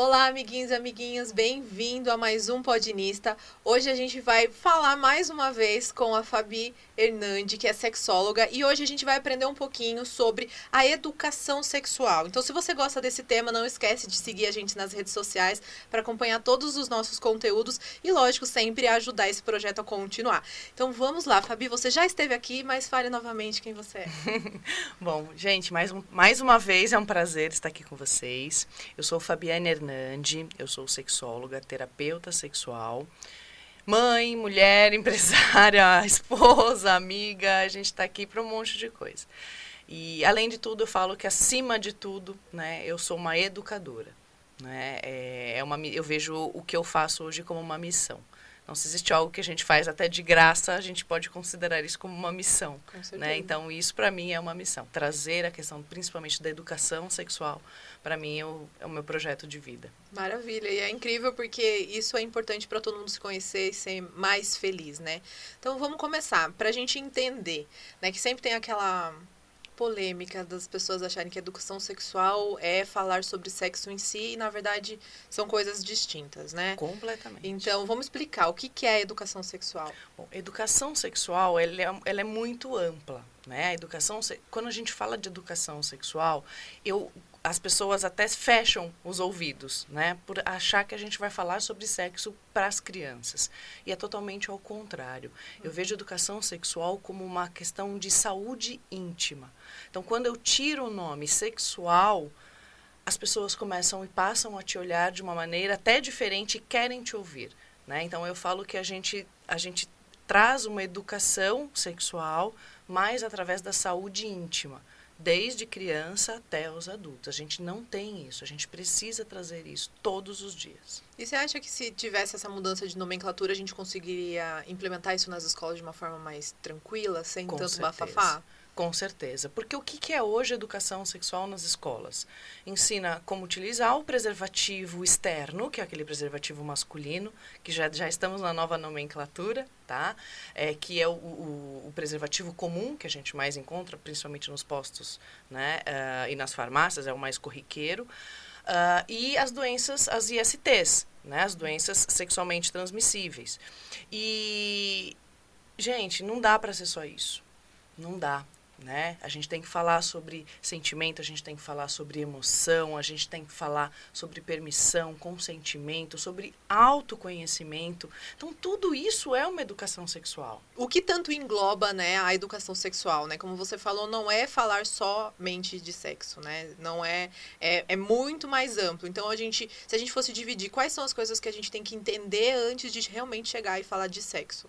Olá, amiguinhos e amiguinhas, bem-vindo a mais um Podinista. Hoje a gente vai falar mais uma vez com a Fabi Hernandi, que é sexóloga, e hoje a gente vai aprender um pouquinho sobre a educação sexual. Então, se você gosta desse tema, não esquece de seguir a gente nas redes sociais para acompanhar todos os nossos conteúdos e, lógico, sempre ajudar esse projeto a continuar. Então, vamos lá, Fabi, você já esteve aqui, mas fale novamente quem você é. Bom, gente, mais, um, mais uma vez é um prazer estar aqui com vocês. Eu sou Fabiana Hernandi Fernandi, eu sou sexóloga, terapeuta sexual, mãe, mulher, empresária, esposa, amiga, a gente está aqui para um monte de coisa. E, além de tudo, eu falo que, acima de tudo, né, eu sou uma educadora. Né? É, é uma, eu vejo o que eu faço hoje como uma missão. Então, se existe algo que a gente faz até de graça, a gente pode considerar isso como uma missão. Né? Então, isso para mim é uma missão. Trazer a questão, principalmente da educação sexual, para mim é o, é o, meu projeto de vida. Maravilha. E é incrível porque isso é importante para todo mundo se conhecer e ser mais feliz, né? Então, vamos começar. Para a gente entender, né? Que sempre tem aquela polêmica das pessoas acharem que educação sexual é falar sobre sexo em si e, na verdade, são coisas distintas, né? Completamente. Então, vamos explicar o que, que é educação sexual. Bom, educação sexual, ela é, ela é muito ampla, né? A educação, quando a gente fala de educação sexual, eu as pessoas até fecham os ouvidos, né, por achar que a gente vai falar sobre sexo para as crianças. E é totalmente ao contrário. Eu vejo educação sexual como uma questão de saúde íntima. Então, quando eu tiro o nome sexual, as pessoas começam e passam a te olhar de uma maneira até diferente e querem te ouvir. Né? Então, eu falo que a gente, a gente traz uma educação sexual mais através da saúde íntima desde criança até os adultos. A gente não tem isso, a gente precisa trazer isso todos os dias. E você acha que se tivesse essa mudança de nomenclatura, a gente conseguiria implementar isso nas escolas de uma forma mais tranquila, sem Com tanto certeza. bafafá? Com certeza. Porque o que, é hoje educação sexual nas escolas? Ensina como utilizar o preservativo externo, que é aquele preservativo masculino, que já, já estamos na nova nomenclatura, tá? É, que é o, o, o preservativo comum, que a gente mais encontra, principalmente nos postos né? Uh, e nas farmácias, é o mais corriqueiro. Uh, e as doenças, as ISTs, né? as doenças sexualmente transmissíveis. E, gente, não dá para ser só isso. Não dá né? A gente tem que falar sobre sentimento, a gente tem que falar sobre emoção, a gente tem que falar sobre permissão, consentimento, sobre autoconhecimento. Então, tudo isso é uma educação sexual. O que tanto engloba, né, a educação sexual, né? Como você falou, não é falar somente de sexo, né? Não é, é, é muito mais amplo. Então, a gente, se a gente fosse dividir, quais são as coisas que a gente tem que entender antes de realmente chegar e falar de sexo?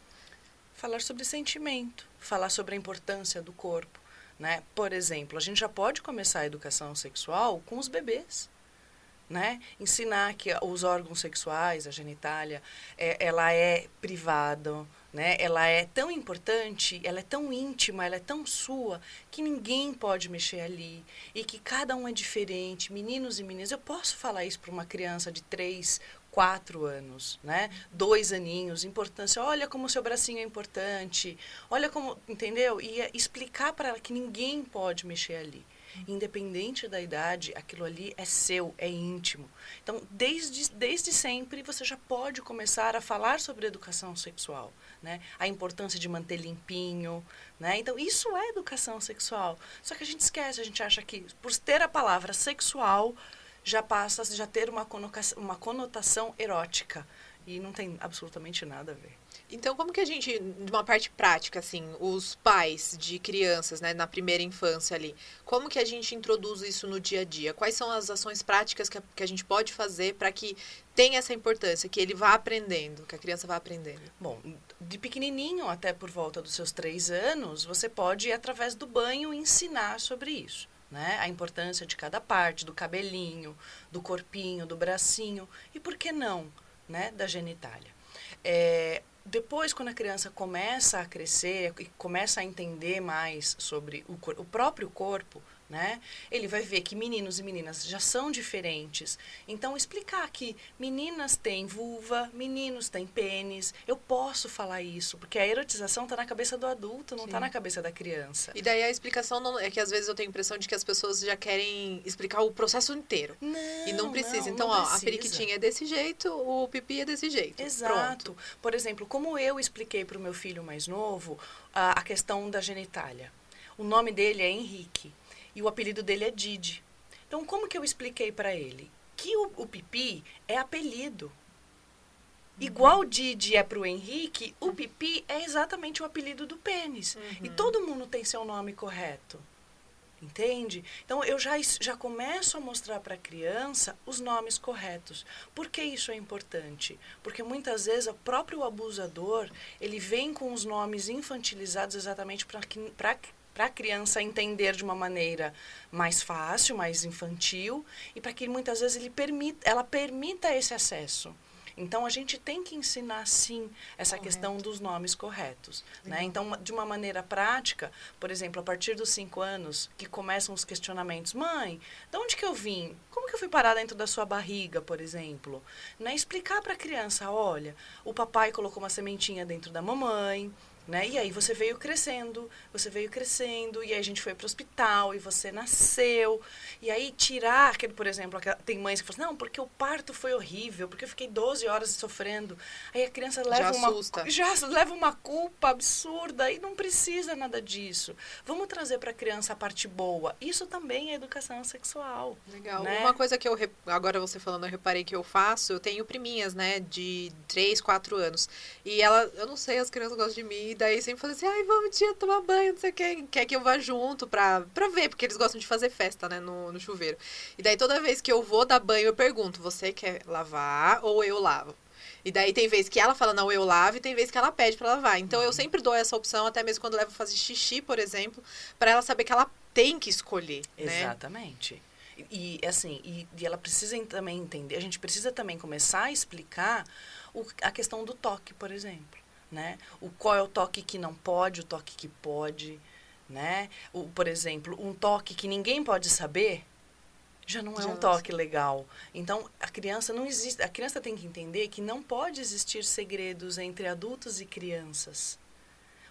Falar sobre sentimento, falar sobre a importância do corpo, né? Por exemplo, a gente já pode começar a educação sexual com os bebês. Né? Ensinar que os órgãos sexuais, a genitália, é, ela é privada, né? Ela é tão importante, ela é tão íntima, ela é tão sua que ninguém pode mexer ali e que cada um é diferente, meninos e meninas. Eu posso falar isso para uma criança de 3, quatro anos, né? Dois aninhos, importância. Olha como seu bracinho é importante. Olha como, entendeu? E é explicar para ela que ninguém pode mexer ali. Independente da idade, aquilo ali é seu, é íntimo. Então, desde, desde sempre, você já pode começar a falar sobre educação sexual, né? A importância de manter limpinho, né? Então, isso é educação sexual. Só que a gente esquece, a gente acha que por ter a palavra sexual, já passa já ter uma conotação, uma conotação erótica. E não tem absolutamente nada a ver. Então, como que a gente, de uma parte prática, assim, os pais de crianças, né, na primeira infância ali, como que a gente introduz isso no dia a dia? Quais são as ações práticas que a, que a gente pode fazer para que tenha essa importância, que ele vá aprendendo, que a criança vá aprendendo? Bom, de pequenininho até por volta dos seus três anos, você pode, através do banho, ensinar sobre isso né? A importância de cada parte, do cabelinho, do corpinho, do bracinho e por que não, né? Da genitália. É, depois, quando a criança começa a crescer e começa a entender mais sobre o, o próprio corpo, né? Ele vai ver que meninos e meninas já são diferentes. Então, explicar que meninas têm vulva, meninos têm pênis. Eu posso falar isso, porque a erotização está na cabeça do adulto, não está na cabeça da criança. E daí a explicação não, é que às vezes eu tenho a impressão de que as pessoas já querem explicar o processo inteiro. Não, e não precisa. não, então, não ó, precisa. a periquitinha é desse jeito, o pipi é desse jeito. Exato. Pronto. Por exemplo, como eu expliquei para o meu filho mais novo a, a questão da genitália. O nome dele é Henrique e o apelido dele é Didi. Então, como que eu expliquei para ele? Que o, o pipi é apelido. Igual Didi é para o Henrique, o pipi é exatamente o apelido do pênis. E todo mundo tem seu nome correto. Entende? Então eu já, já começo a mostrar para a criança os nomes corretos. Por que isso é importante? Porque muitas vezes o próprio abusador, ele vem com os nomes infantilizados exatamente para que para a criança entender de uma maneira mais fácil, mais infantil, e para que muitas vezes ele permita, ela permita esse acesso. Então a gente tem que ensinar sim essa Correto. questão dos nomes corretos, né? Então de uma maneira prática, por exemplo, a partir dos cinco anos que começam os questionamentos, mãe, de onde que eu vim? Como que eu fui parar dentro da sua barriga, por exemplo? Né? Explicar para a criança, olha, o papai colocou uma sementinha dentro da mamãe, né? E aí você veio crescendo, você veio crescendo, e aí a gente foi para o hospital, e você nasceu. E aí tirar, aquele, por exemplo, tem mães que falam assim, não, porque o parto foi horrível, porque eu fiquei 12 horas sofrendo. Aí a criança leva uma assusta. já leva uma culpa absurda e não precisa nada disso. Vamos trazer para a criança a parte boa. Isso também é educação sexual. Legal. né? Uma coisa que eu, agora você falando, eu reparei que eu faço, eu tenho priminhas, né, de 3, 4 anos. E ela, eu não sei, as crianças gostam de mim, daí sempre falam assim, ai, vamos, tia, tomar banho, não sei o que, quer que eu vá junto pra, pra ver, porque eles gostam de fazer festa, né, no, no chuveiro. E daí toda vez que eu vou dar banho, eu pergunto, você quer lavar ou eu lavo? E daí tem vez que ela fala, não, eu lavo, e tem vez que ela pede pra lavar. Então eu sempre dou essa opção, até mesmo quando levo fazer xixi, por exemplo, pra ela saber que ela tem que escolher, né? Exatamente. E, e, assim, e, e ela precisa também entender, a gente precisa também começar a explicar o- a questão do toque, por exemplo. Né? O, qual é o toque que não pode, o toque que pode. Né? O, por exemplo, um toque que ninguém pode saber já não é Já um toque legal. Então, a criança não existe. A criança tem que entender que não pode existir segredos entre adultos e crianças.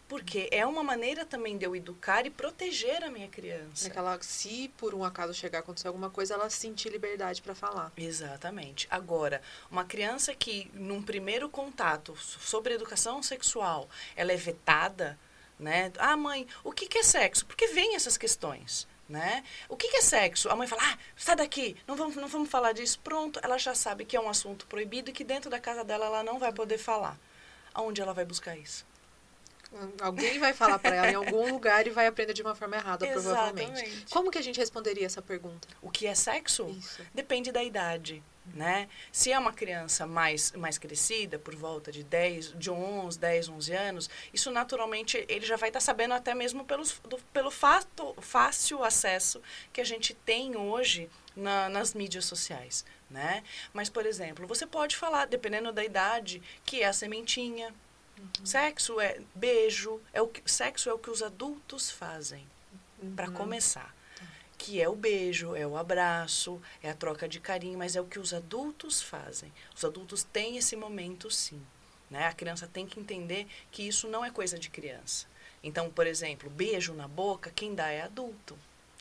Porque é uma maneira também de eu educar e proteger a minha criança. Pra que ela, se por um acaso chegar a acontecer alguma coisa, ela sentir liberdade pra falar. Exatamente. Agora, uma criança que, num primeiro contato so- sobre educação sexual, ela é vetada, né? Ah, mãe, o que, que é sexo? Porque vem essas questões, né? O que, que é sexo? A mãe fala, ah, sai daqui, não vamos, não vamos falar disso. Pronto, ela já sabe que é um assunto proibido e que dentro da casa dela ela não vai poder falar. Aonde ela vai buscar isso? Alguém vai falar pra ela em algum lugar e vai aprender de uma forma errada, provavelmente. Exatamente. Como que a gente responderia essa pergunta? O que é sexo? Isso. Depende da idade, né? Se é uma criança mais, mais crescida, por volta de 10, de 11, 10, 11 anos, isso naturalmente ele já vai estar sabendo até mesmo pelos, do, pelo fato, fácil acesso que a gente tem hoje na, nas mídias sociais, né? Mas, por exemplo, você pode falar, dependendo da idade, que é a sementinha. Sexo é beijo, é o que, sexo é o que os adultos fazem para começar. Que é o beijo, é o abraço, é a troca de carinho, mas é o que os adultos fazem. Os adultos têm esse momento sim. Né? A criança tem que entender que isso não é coisa de criança. Então, por exemplo, beijo na boca, quem dá é adulto.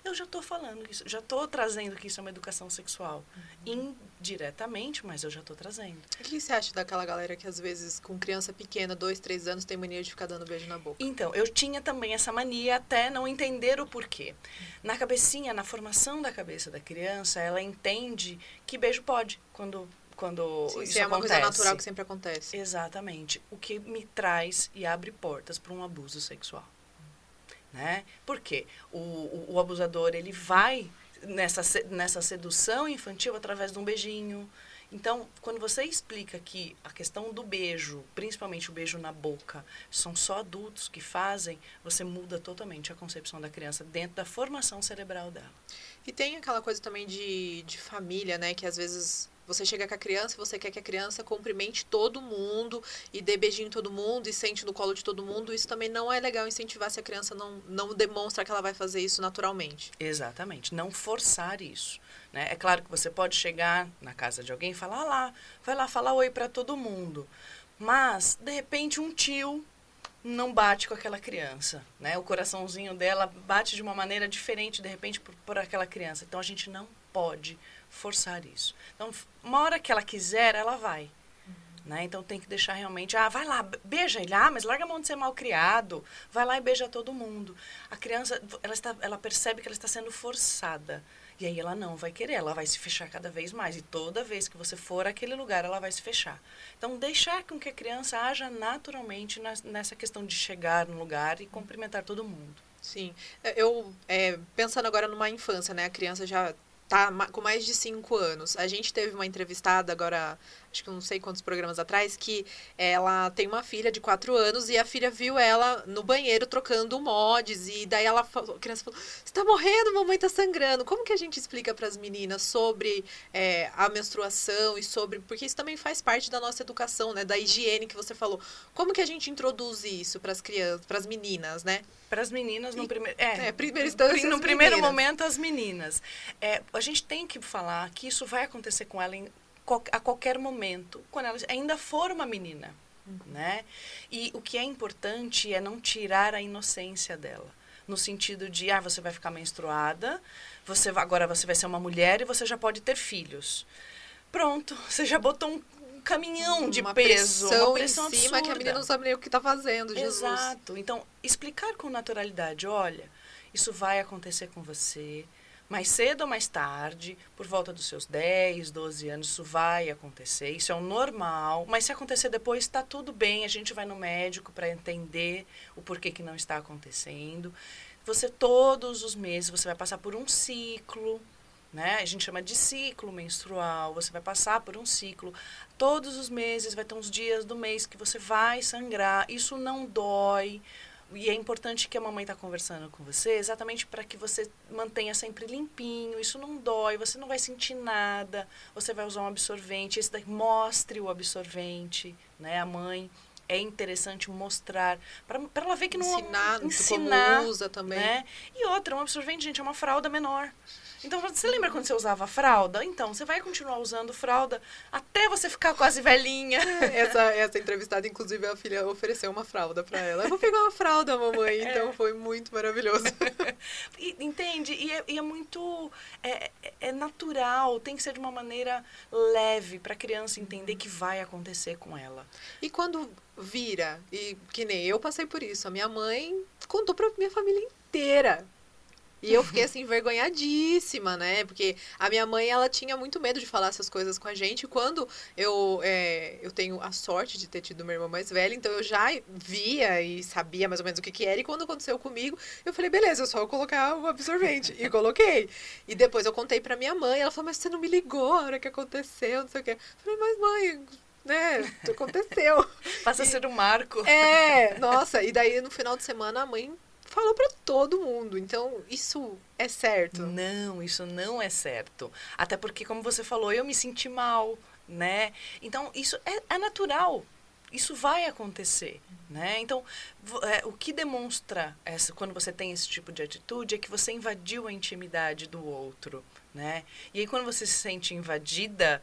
Eu já estou falando isso, já estou trazendo que isso é uma educação sexual. Indiretamente, mas eu já estou trazendo. O que você acha daquela galera que às vezes, com criança pequena, dois, três anos, tem mania de ficar dando beijo na boca? Então, eu tinha também essa mania até não entender o porquê. Na cabecinha, na formação da cabeça da criança, ela entende que beijo pode quando quando Sim, isso é uma acontece. coisa natural que sempre acontece. Exatamente. O que me traz e abre portas para um abuso sexual. Né? O, o, o abusador, ele vai nessa, nessa sedução infantil através de um beijinho. Então, quando você explica que a questão do beijo, principalmente o beijo na boca, são só adultos que fazem, você muda totalmente a concepção da criança dentro da formação cerebral dela. E tem aquela coisa também de, de família, né? Que às vezes você chega com a criança e você quer que a criança cumprimente todo mundo e dê beijinho em todo mundo e sente no colo de todo mundo, isso também não é legal incentivar se a criança não, não demonstra que ela vai fazer isso naturalmente. Exatamente, não forçar isso. Né? É claro que você pode chegar na casa de alguém e falar ah lá, vai lá falar oi para todo mundo. Mas, de repente, um tio não bate com aquela criança, né? O coraçãozinho dela bate de uma maneira diferente, de repente, por, por aquela criança. Então, a gente não pode forçar isso. Então, uma hora que ela quiser, ela vai. Né? Então tem que deixar realmente, ah, vai lá, beija ele, ah, mas larga a mão de ser mal criado, vai lá e beija todo mundo. A criança, ela, está, ela percebe que ela está sendo forçada. E aí ela não vai querer, ela vai se fechar cada vez mais. E toda vez que você for àquele lugar, ela vai se fechar. Então, deixar com que a criança haja naturalmente nessa questão de chegar no lugar e cumprimentar todo mundo. Sim. Eu, é, pensando agora numa infância, né? A criança já tá com mais de cinco anos. A gente teve uma entrevistada agora, acho que não sei quantos programas atrás, que ela tem uma filha de quatro anos e a filha viu ela no banheiro trocando mods e daí ela falou, a criança falou, você tá morrendo, mamãe tá sangrando. Como que a gente explica para as meninas sobre é, a menstruação e sobre, porque isso também faz parte da nossa educação, né, da higiene que você falou. Como que a gente introduz isso para as crianças, para as meninas, né? Para as meninas no primeiro. É, é primeiro instância, no primeiro momento, as meninas. É, a gente tem que falar que isso vai acontecer com ela em, a qualquer momento, quando ela ainda for uma menina. Uhum. Né? E o que é importante é não tirar a inocência dela. No sentido de, ah, você vai ficar menstruada, você agora você vai ser uma mulher e você já pode ter filhos. Pronto, você já botou um, caminhão de uma peso, pressão uma pressão em cima absurda. que a menina não sabe nem o que está fazendo, Jesus. Exato. Então, explicar com naturalidade, olha, isso vai acontecer com você, mais cedo ou mais tarde, por volta dos seus 10, 12 anos, isso vai acontecer, isso é o normal, mas se acontecer depois, está tudo bem, a gente vai no médico para entender o porquê que não está acontecendo. Você, todos os meses, você vai passar por um ciclo, né? A gente chama de ciclo menstrual. Você vai passar por um ciclo. Todos os meses vai ter uns dias do mês que você vai sangrar. Isso não dói. E é importante que a mamãe está conversando com você exatamente para que você mantenha sempre limpinho. Isso não dói, você não vai sentir nada. Você vai usar um absorvente. Esse daí mostre o absorvente, né? A mãe é interessante mostrar para ela ver que não ensinar, ensinar como usa também. Né? E outra, um absorvente, gente, é uma fralda menor. Então, você lembra quando você usava fralda? Então, você vai continuar usando fralda até você ficar quase velhinha. Essa, essa entrevistada, inclusive, a filha ofereceu uma fralda para ela. Eu vou pegar uma fralda, mamãe. É. Então, foi muito maravilhoso. e, entende? E é, e é muito... É, é, natural, tem que ser de uma maneira leve para a criança entender que vai acontecer com ela. E quando vira, e que nem eu passei por isso, a minha mãe contou para minha família inteira e eu fiquei assim envergonhadíssima, né? Porque a minha mãe ela tinha muito medo de falar essas coisas com a gente. Quando eu é, eu tenho a sorte de ter tido uma irmã mais velha, então eu já via e sabia mais ou menos o que, que era. E quando aconteceu comigo, eu falei beleza, eu só vou colocar o absorvente e coloquei. E depois eu contei para minha mãe, ela falou mas você não me ligou a hora que aconteceu, não sei o quê. Eu falei mas mãe né? Aconteceu. Passa a ser um marco. É, nossa, e daí no final de semana a mãe falou para todo mundo. Então, isso é certo? Não, isso não é certo. Até porque, como você falou, eu me senti mal, né? Então, isso é, é natural. Isso vai acontecer, né? Então, é, o que demonstra essa, quando você tem esse tipo de atitude é que você invadiu a intimidade do outro, né? E aí, quando você se sente invadida,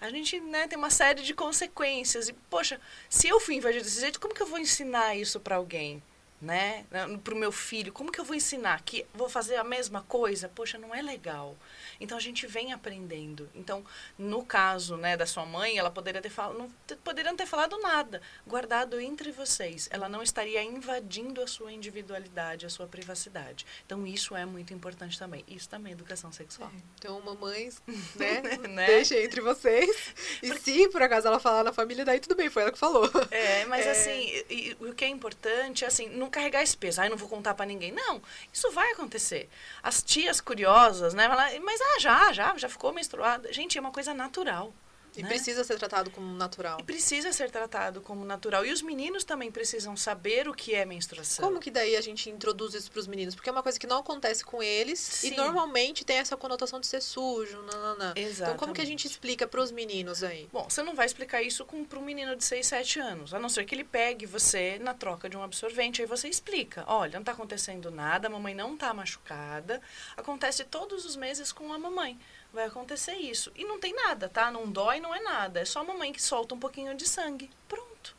a gente né, tem uma série de consequências. E, poxa, se eu fui invadida desse jeito, como que eu vou ensinar isso para alguém? Né, para o meu filho, como que eu vou ensinar que vou fazer a mesma coisa? Poxa, não é legal. Então a gente vem aprendendo. Então, no caso, né, da sua mãe, ela poderia ter falado, não poderia não ter falado nada, guardado entre vocês. Ela não estaria invadindo a sua individualidade, a sua privacidade. Então isso é muito importante também. Isso também é educação sexual. É. Então, mamães, né, né? deixem entre vocês. E Porque... se por acaso ela falar na família, daí tudo bem, foi ela que falou. É, mas é... assim, e, e, o que é importante, assim, não carregar esse peso. Ai, não vou contar para ninguém. Não, isso vai acontecer. As tias curiosas, né, mas ah, já, já, já ficou menstruada. Gente, é uma coisa natural. E né? precisa ser tratado como natural. E precisa ser tratado como natural. E os meninos também precisam saber o que é menstruação. Como que daí a gente introduz isso para os meninos? Porque é uma coisa que não acontece com eles Sim. e normalmente tem essa conotação de ser sujo, nananã. Então como que a gente explica para os meninos aí? Bom, você não vai explicar isso para um menino de 6, 7 anos, a não ser que ele pegue você na troca de um absorvente. Aí você explica: olha, não está acontecendo nada, a mamãe não está machucada, acontece todos os meses com a mamãe. Vai acontecer isso. E não tem nada, tá? Não dói, não é nada. É só a mamãe que solta um pouquinho de sangue. Pronto.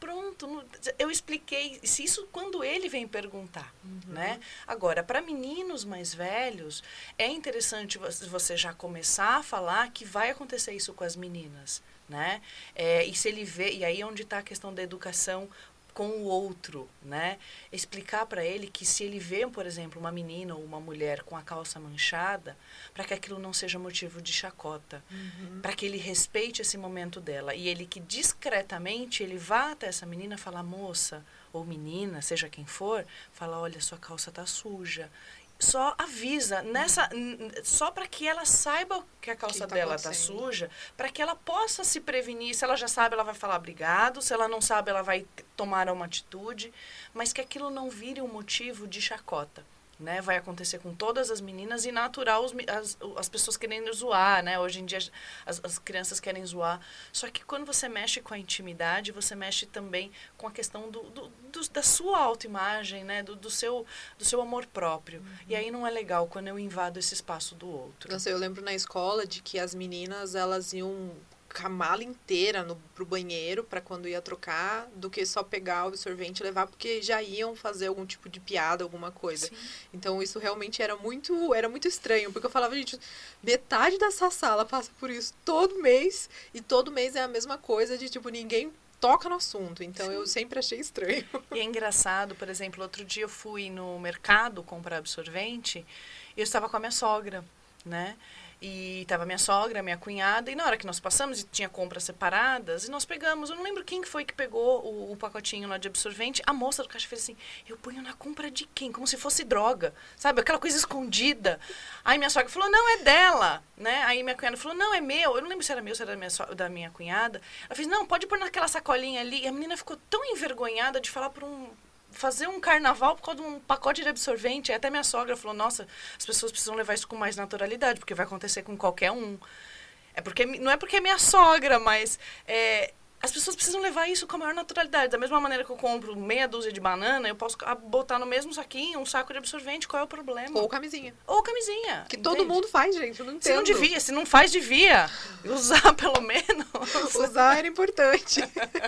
Pronto. Eu expliquei. Se isso quando ele vem perguntar, né? Agora, para meninos mais velhos, é interessante vo- você já começar a falar que vai acontecer isso com as meninas, né? É, e se ele vê, e aí é onde está a questão da educação com o outro, né? Explicar para ele que se ele vê, por exemplo, uma menina ou uma mulher com a calça manchada, para que aquilo não seja motivo de chacota, para que ele respeite esse momento dela e ele que discretamente ele vá até essa menina falar moça ou menina, seja quem for, fala olha sua calça tá suja. Só avisa nessa só para que ela saiba que a calça tá dela tá acontecendo. suja, para que ela possa se prevenir. Se ela já sabe, ela vai falar obrigado. Se ela não sabe, ela vai tomar uma atitude, mas que aquilo não vire um motivo de chacota. Né? Vai acontecer com todas as meninas e natural os as, as pessoas querendo zoar, né? Hoje em dia as, as crianças querem zoar. Só que quando você mexe com a intimidade, você mexe também com a questão do, do- do- da sua autoimagem, né? Do, do, seu, do seu amor próprio. E aí não é legal quando eu invado esse espaço do outro. Não sei, eu lembro na escola de que as meninas elas iam com a mala inteira no, pro banheiro para quando ia trocar, do que só pegar o absorvente e levar, porque já iam fazer algum tipo de piada, alguma coisa. Sim. Então isso realmente era muito, era muito estranho, porque eu falava, gente, metade dessa sala passa por isso todo mês, e todo mês é a mesma coisa de tipo, ninguém toca no assunto. Então eu sempre achei estranho. E é engraçado, por exemplo, outro dia eu fui no mercado comprar absorvente e eu estava com a minha sogra, né? E estava minha sogra, minha cunhada, e na hora que nós passamos, e tinha compras separadas, e nós pegamos, eu não lembro quem que foi que pegou o, o pacotinho lá de absorvente, a moça do caixa fez assim, eu ponho na compra de quem? Como se fosse droga, sabe? Aquela coisa escondida. Aí minha sogra falou, não, é dela, né? Aí minha cunhada falou, não, é meu. Eu não lembro se era meu, se era da minha, so- da minha cunhada. Ela fez, não, pode pôr naquela sacolinha ali. E a menina ficou tão envergonhada de falar para um fazer um carnaval por causa de um pacote de absorvente. Até minha sogra falou: "Nossa, as pessoas precisam levar isso com mais naturalidade, porque vai acontecer com qualquer um". É porque não é porque é minha sogra, mas é, as pessoas precisam levar isso com a maior naturalidade. Da mesma maneira que eu compro meia dúzia de banana, eu posso botar no mesmo saquinho um saco de absorvente. Qual é o problema? Ou camisinha. Ou camisinha. Que todo entende? mundo faz, gente. Eu não entendo. Se não devia, se não faz, devia. Usar pelo menos. Usar era importante.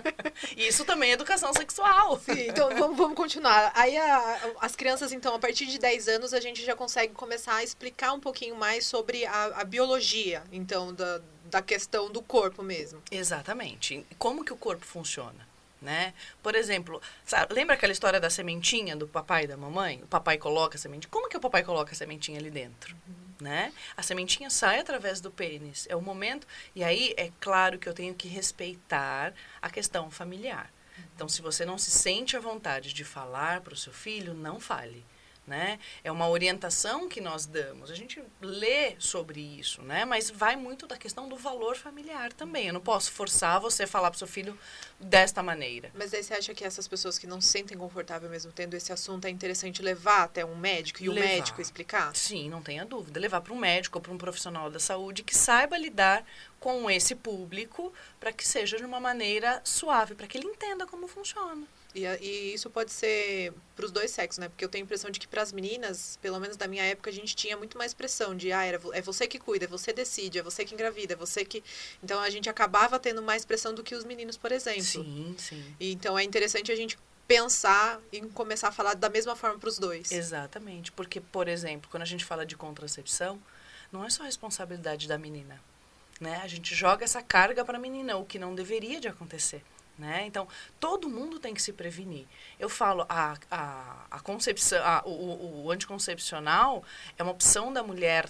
Isso também é educação sexual. Sim, então vamos, vamos continuar. Aí a- as crianças, então, a partir de 10 anos, a gente já consegue começar a explicar um pouquinho mais sobre a, a biologia, então, da, da questão do corpo mesmo. Exatamente. Como que o corpo funciona? Né? Por exemplo, sabe, lembra aquela história da sementinha do papai e da mamãe? O papai coloca a sementinha. Como que o papai coloca a sementinha ali dentro? Né? A sementinha sai através do pênis. É o momento. E aí é claro que eu tenho que respeitar a questão familiar. Então, se você não se sente à vontade de falar para o seu filho, não fale. Né? É uma orientação que nós damos. A gente lê sobre isso, né? Mas vai muito da questão do valor familiar também. Eu não posso forçar você a falar para o seu filho desta maneira. Mas aí você acha que essas pessoas que não se sentem confortáveis mesmo tendo esse assunto, é interessante levar até um médico e o médico explicar? Sim, não tenha dúvida. Levar para um médico ou para um profissional da saúde que saiba lidar com esse público para que seja de uma maneira suave, para que ele entenda como funciona. E, e isso pode ser para os dois sexos, né? Porque eu tenho a impressão de que para as meninas, pelo menos da minha época, a gente tinha muito mais pressão de, ah, era, é você que cuida, é você decide, é você que engravida, é você que. Então a gente acabava tendo mais pressão do que os meninos, por exemplo. Sim, sim. E, então é interessante a gente pensar em começar a falar da mesma forma para os dois. Exatamente. Porque, por exemplo, quando a gente fala de contracepção, não é só responsabilidade da menina. Né? A gente joga essa carga para a menina, o que não deveria de acontecer. Né? Então, todo mundo tem que se prevenir. Eu falo, a, a, a concepção, a, o, o- anticoncepcional é uma opção da mulher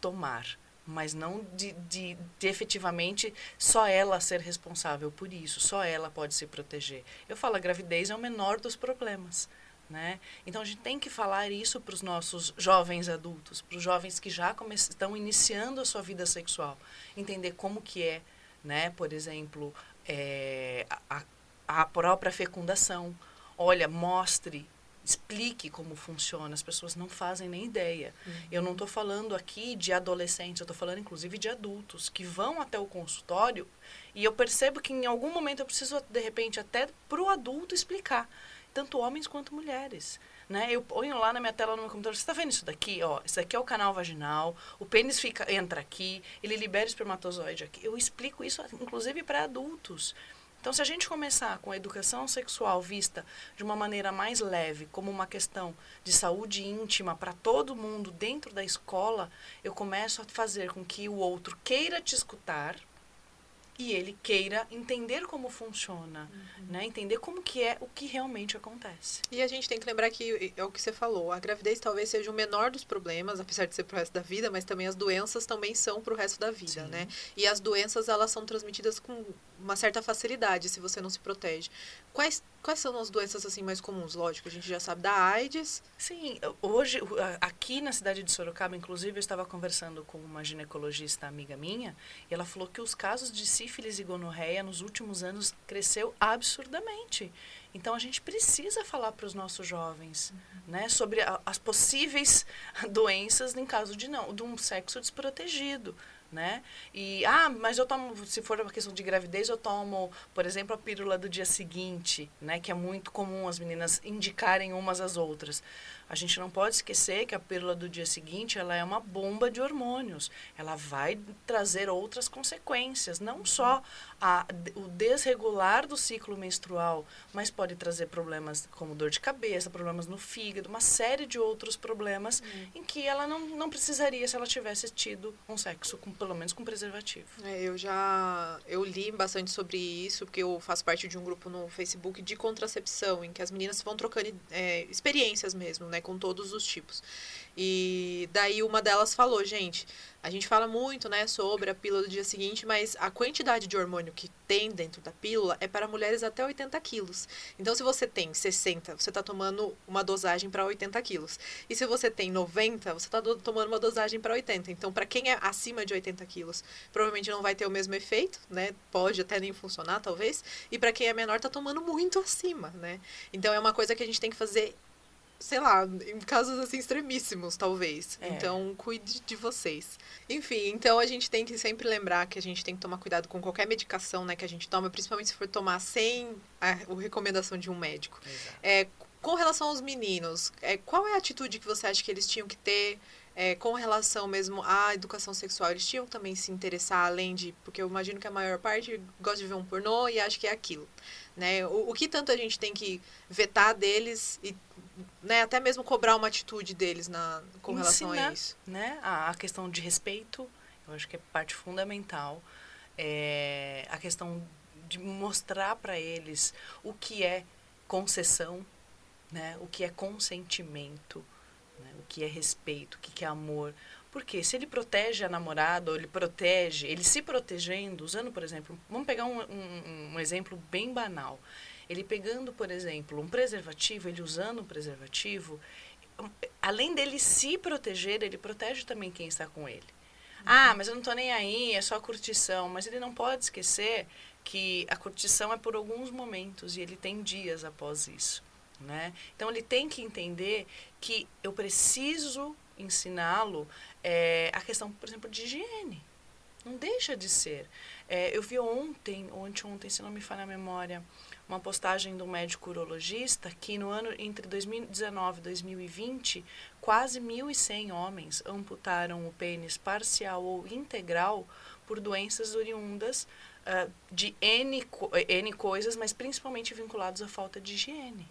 tomar, mas não de, de, de efetivamente só ela ser responsável por isso, só ela pode se proteger. Eu falo, a gravidez é o menor dos problemas. Né? Então a gente tem que falar isso para os nossos jovens adultos, para os jovens que já estão iniciando a sua vida sexual, entender como que é, né? Por exemplo, é, a, a própria fecundação. Olha, mostre explique como funciona. As pessoas não fazem nem ideia. Uhum. Eu não estou falando aqui de adolescentes, eu estou falando inclusive de adultos que vão até o consultório e eu percebo que em algum momento eu preciso, de repente, até para o adulto explicar, tanto homens quanto mulheres. Né? Eu ponho lá na minha tela no meu computador, você está vendo isso daqui? Ó, isso daqui é o canal vaginal, o pênis fica, entra aqui, ele libera espermatozoide aqui. Eu explico isso, inclusive, para adultos. Então, se a gente começar com a educação sexual vista de uma maneira mais leve, como uma questão de saúde íntima para todo mundo dentro da escola, eu começo a fazer com que o outro queira te escutar, ele queira entender como funciona, uhum. né? Entender como que é o que realmente acontece. E a gente tem que lembrar que é o que você falou, a gravidez talvez seja o menor dos problemas, apesar de ser pro resto da vida, mas também as doenças também são pro resto da vida, Sim. né? E as doenças elas são transmitidas com uma certa facilidade se você não se protege. Quais, quais são as doenças assim mais comuns? Lógico, a gente já sabe da AIDS. Sim, hoje aqui na cidade de Sorocaba, inclusive, eu estava conversando com uma ginecologista amiga minha, e ela falou que os casos de sífilis e gonorreia nos últimos anos cresceu absurdamente. Então a gente precisa falar para os nossos jovens, uhum. né, sobre a, as possíveis doenças em caso de não, de um sexo desprotegido né? E, ah, mas eu tomo, se for uma questão de gravidez, eu tomo, por exemplo, a pílula do dia seguinte, né? Que é muito comum as meninas indicarem umas às outras. A gente não pode esquecer que a pílula do dia seguinte ela é uma bomba de hormônios. Ela vai trazer outras consequências, não só a, o desregular do ciclo menstrual, mas pode trazer problemas como dor de cabeça, problemas no fígado, uma série de outros problemas uhum. em que ela não, não precisaria se ela tivesse tido um sexo, com, pelo menos com preservativo. É, eu já eu li bastante sobre isso, porque eu faço parte de um grupo no Facebook de contracepção, em que as meninas vão trocando é, experiências mesmo, né? com todos os tipos. E daí uma delas falou, gente, a gente fala muito, né, sobre a pílula do dia seguinte, mas a quantidade de hormônio que tem dentro da pílula é para mulheres até 80 quilos. Então, se você tem 60, você está tomando uma dosagem para 80 quilos. E se você tem 90, você está tomando uma dosagem para 80. Então, para quem é acima de 80 quilos, provavelmente não vai ter o mesmo efeito, né? Pode até nem funcionar, talvez. E para quem é menor, está tomando muito acima, né? Então, é uma coisa que a gente tem que fazer sei lá, em casos assim extremíssimos, talvez. É. Então, cuide de vocês. Enfim, então a gente tem que sempre lembrar que a gente tem que tomar cuidado com qualquer medicação, né, que a gente toma, principalmente se for tomar sem a, a recomendação de um médico. É, com relação aos meninos, é, qual é a atitude que você acha que eles tinham que ter é, com relação mesmo à educação sexual, eles tinham também se interessar além de. Porque eu imagino que a maior parte gosta de ver um pornô e acha que é aquilo. Né? O, o que tanto a gente tem que vetar deles e né, até mesmo cobrar uma atitude deles na, com Ensinar, relação a isso. Né? A, a questão de respeito, eu acho que é parte fundamental. É, a questão de mostrar para eles o que é concessão, né? o que é consentimento, né? o que é respeito, o que é amor. Porque se ele protege a namorada, ou ele protege, ele se protegendo, usando, por exemplo, vamos pegar um, um, um exemplo bem banal. Ele pegando, por exemplo, um preservativo, ele usando um preservativo, além dele se proteger, ele protege também quem está com ele. Uhum. Ah, mas eu não estou nem aí, é só curtição. Mas ele não pode esquecer que a curtição é por alguns momentos e ele tem dias após isso. Né? Então ele tem que entender que eu preciso ensiná-lo é, a questão, por exemplo, de higiene. Não deixa de ser. É, eu vi ontem, ou anteontem, se não me falha a memória, uma postagem de um médico urologista que no ano entre 2019 e 2020, quase 1.100 homens amputaram o pênis parcial ou integral por doenças oriundas uh, de N, N coisas, mas principalmente vinculados à falta de higiene.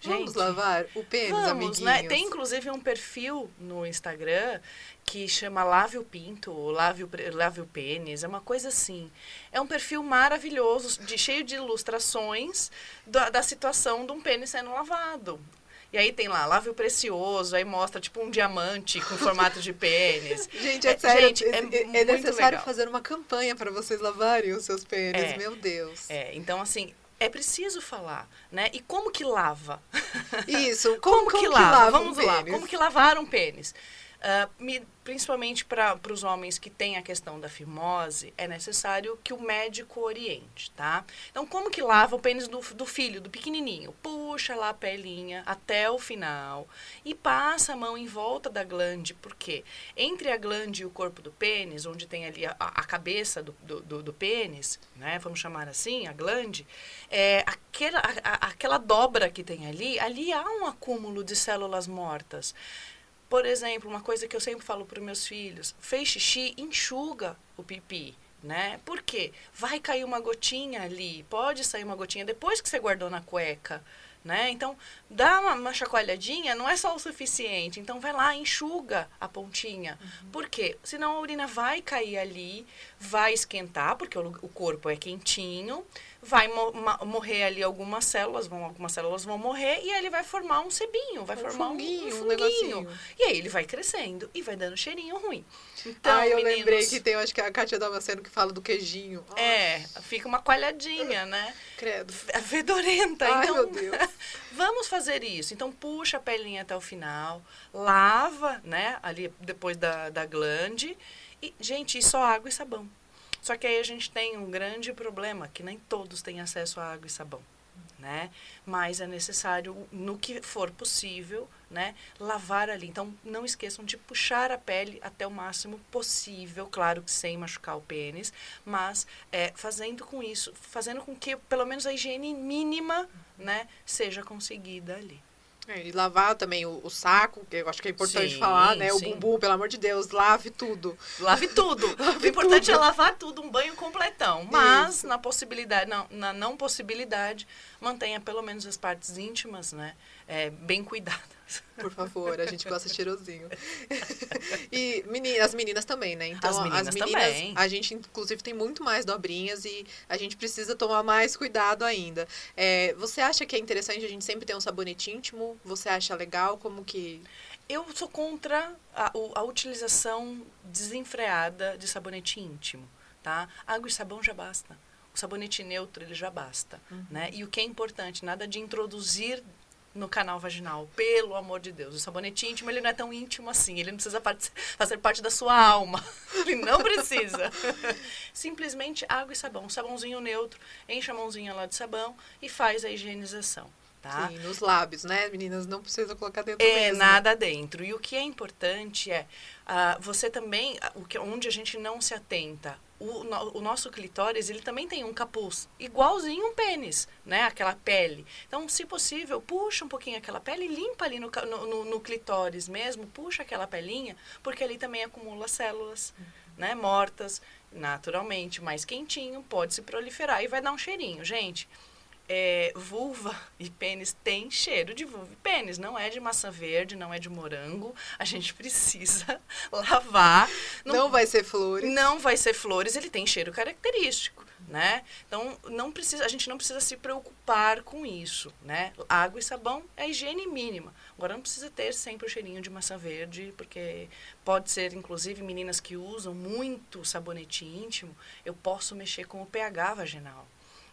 Gente, vamos lavar o pênis, vamos, amiguinhos. Né? Tem inclusive um perfil no Instagram que chama Lave o Pinto, ou Lave o, Lave o Pênis, é uma coisa assim. É um perfil maravilhoso, de, cheio de ilustrações da, da situação de um pênis sendo lavado. E aí tem lá, lave o precioso, aí mostra tipo um diamante com formato de pênis. gente, é, é sério, gente, é, é, é necessário legal. fazer uma campanha para vocês lavarem os seus pênis, é, meu Deus. É, então assim, é preciso falar, né? E como que lava? Isso, como, como, que, que lava? lava Vamos um lá, pênis? como que lavar um pênis? Ah, me- principalmente para os homens que têm a questão da fimose, é necessário que o médico oriente, tá? Então, como que lava o pênis do, do filho, do pequenininho? Puxa lá a pelinha até o final e passa a mão em volta da glande, porque entre a glande e o corpo do pênis, onde tem ali a, a cabeça do, do, do- pênis, né? Vamos chamar assim, a glande, é, aquela, a- aquela dobra que tem ali, ali há um acúmulo de células mortas. Por exemplo, uma coisa que eu sempre falo para os meus filhos: fez xixi, enxuga o pipi. Né? Por quê? Vai cair uma gotinha ali, pode sair uma gotinha depois que você guardou na cueca. Né? Então, dá uma, uma chacoalhadinha, não é só o suficiente. Então, vai lá, enxuga a pontinha. Por quê? Senão a urina vai cair ali, vai esquentar, porque o, o corpo é quentinho, vai mo- morrer ali algumas células, vão, algumas células vão morrer, e aí ele vai formar um sebinho, vai Um formar um- funguinho, um um, funguinho. negocinho. E aí ele vai crescendo e vai dando cheirinho ruim. Então, ah, eu meninos, lembrei que tem, acho que é a Kátia Damasceno que fala do queijinho. Ai, É, fica uma coalhadinha, né? credo. É fedorenta. Ai, então, meu Deus. vamos fazer isso. Então, puxa a pelinha até o final, lava, né, ali depois da, da glande. E, gente, e só água e sabão. Só que aí a gente tem um grande problema, que nem todos têm acesso a água e sabão, né? Mas é necessário, no que for possível, né, lavar ali. Então, não esqueçam de puxar a pele até o máximo possível, claro que sem machucar o pênis, mas é, fazendo com isso, fazendo com que pelo menos a higiene mínima, né, seja conseguida ali. É, e lavar também o, o saco, que eu acho que é importante Sim, falar, né? O sim. bumbum, pelo amor de Deus, lave tudo. Lave tudo. o importante é lavar tudo, um banho completão. Mas, na possibilidade, não, na não possibilidade, mantenha pelo menos as partes íntimas, né? é, bem cuidadas. Por favor, a gente gosta de cheirosinho. e meni- as meninas também, né? Então, As meninas também. a gente, inclusive, tem muito mais dobrinhas e a gente precisa tomar mais cuidado ainda. É, você acha que é interessante a gente sempre ter um sabonete íntimo? Você acha legal? Como que. Eu sou contra a, a utilização desenfreada de sabonete íntimo, tá? Água e sabão já basta. O sabonete neutro, ele já basta, né? E o que é importante, nada de introduzir no canal vaginal, pelo amor de Deus. O sabonete íntimo, ele não é tão íntimo assim, ele não precisa fazer parte da sua alma. Ele não precisa. Simplesmente água e sabão, um sabãozinho neutro, enche a mãozinha lá de sabão e faz a higienização, tá? Sim, nos lábios, né? Meninas, não precisa colocar dentro É, mesmo. nada dentro. E o que é importante é, ah, você também, ah, o que, onde a gente não se atenta, o, no- o nosso clitóris, ele também tem um capuz, igualzinho um pênis, né? Aquela pele. Então, se possível, puxa um pouquinho aquela pele e limpa ali no, no, no- no clitóris mesmo, puxa aquela pelinha, porque ali também acumula células, né? Mortas, naturalmente, mais quentinho, pode se proliferar e vai dar um cheirinho. Gente, é, vulva e pênis tem cheiro de vulva e pênis. Não é de maçã verde, não é de morango. A gente precisa lavar. Não, vai ser flores. não vai ser flores, ele tem cheiro característico, né? Então, não precisa, a gente não precisa se preocupar com isso, né? Água e sabão é higiene mínima. Agora, não precisa ter sempre o cheirinho de maçã verde, porque pode ser, inclusive, meninas que usam muito sabonete íntimo, eu posso mexer com o pH vaginal.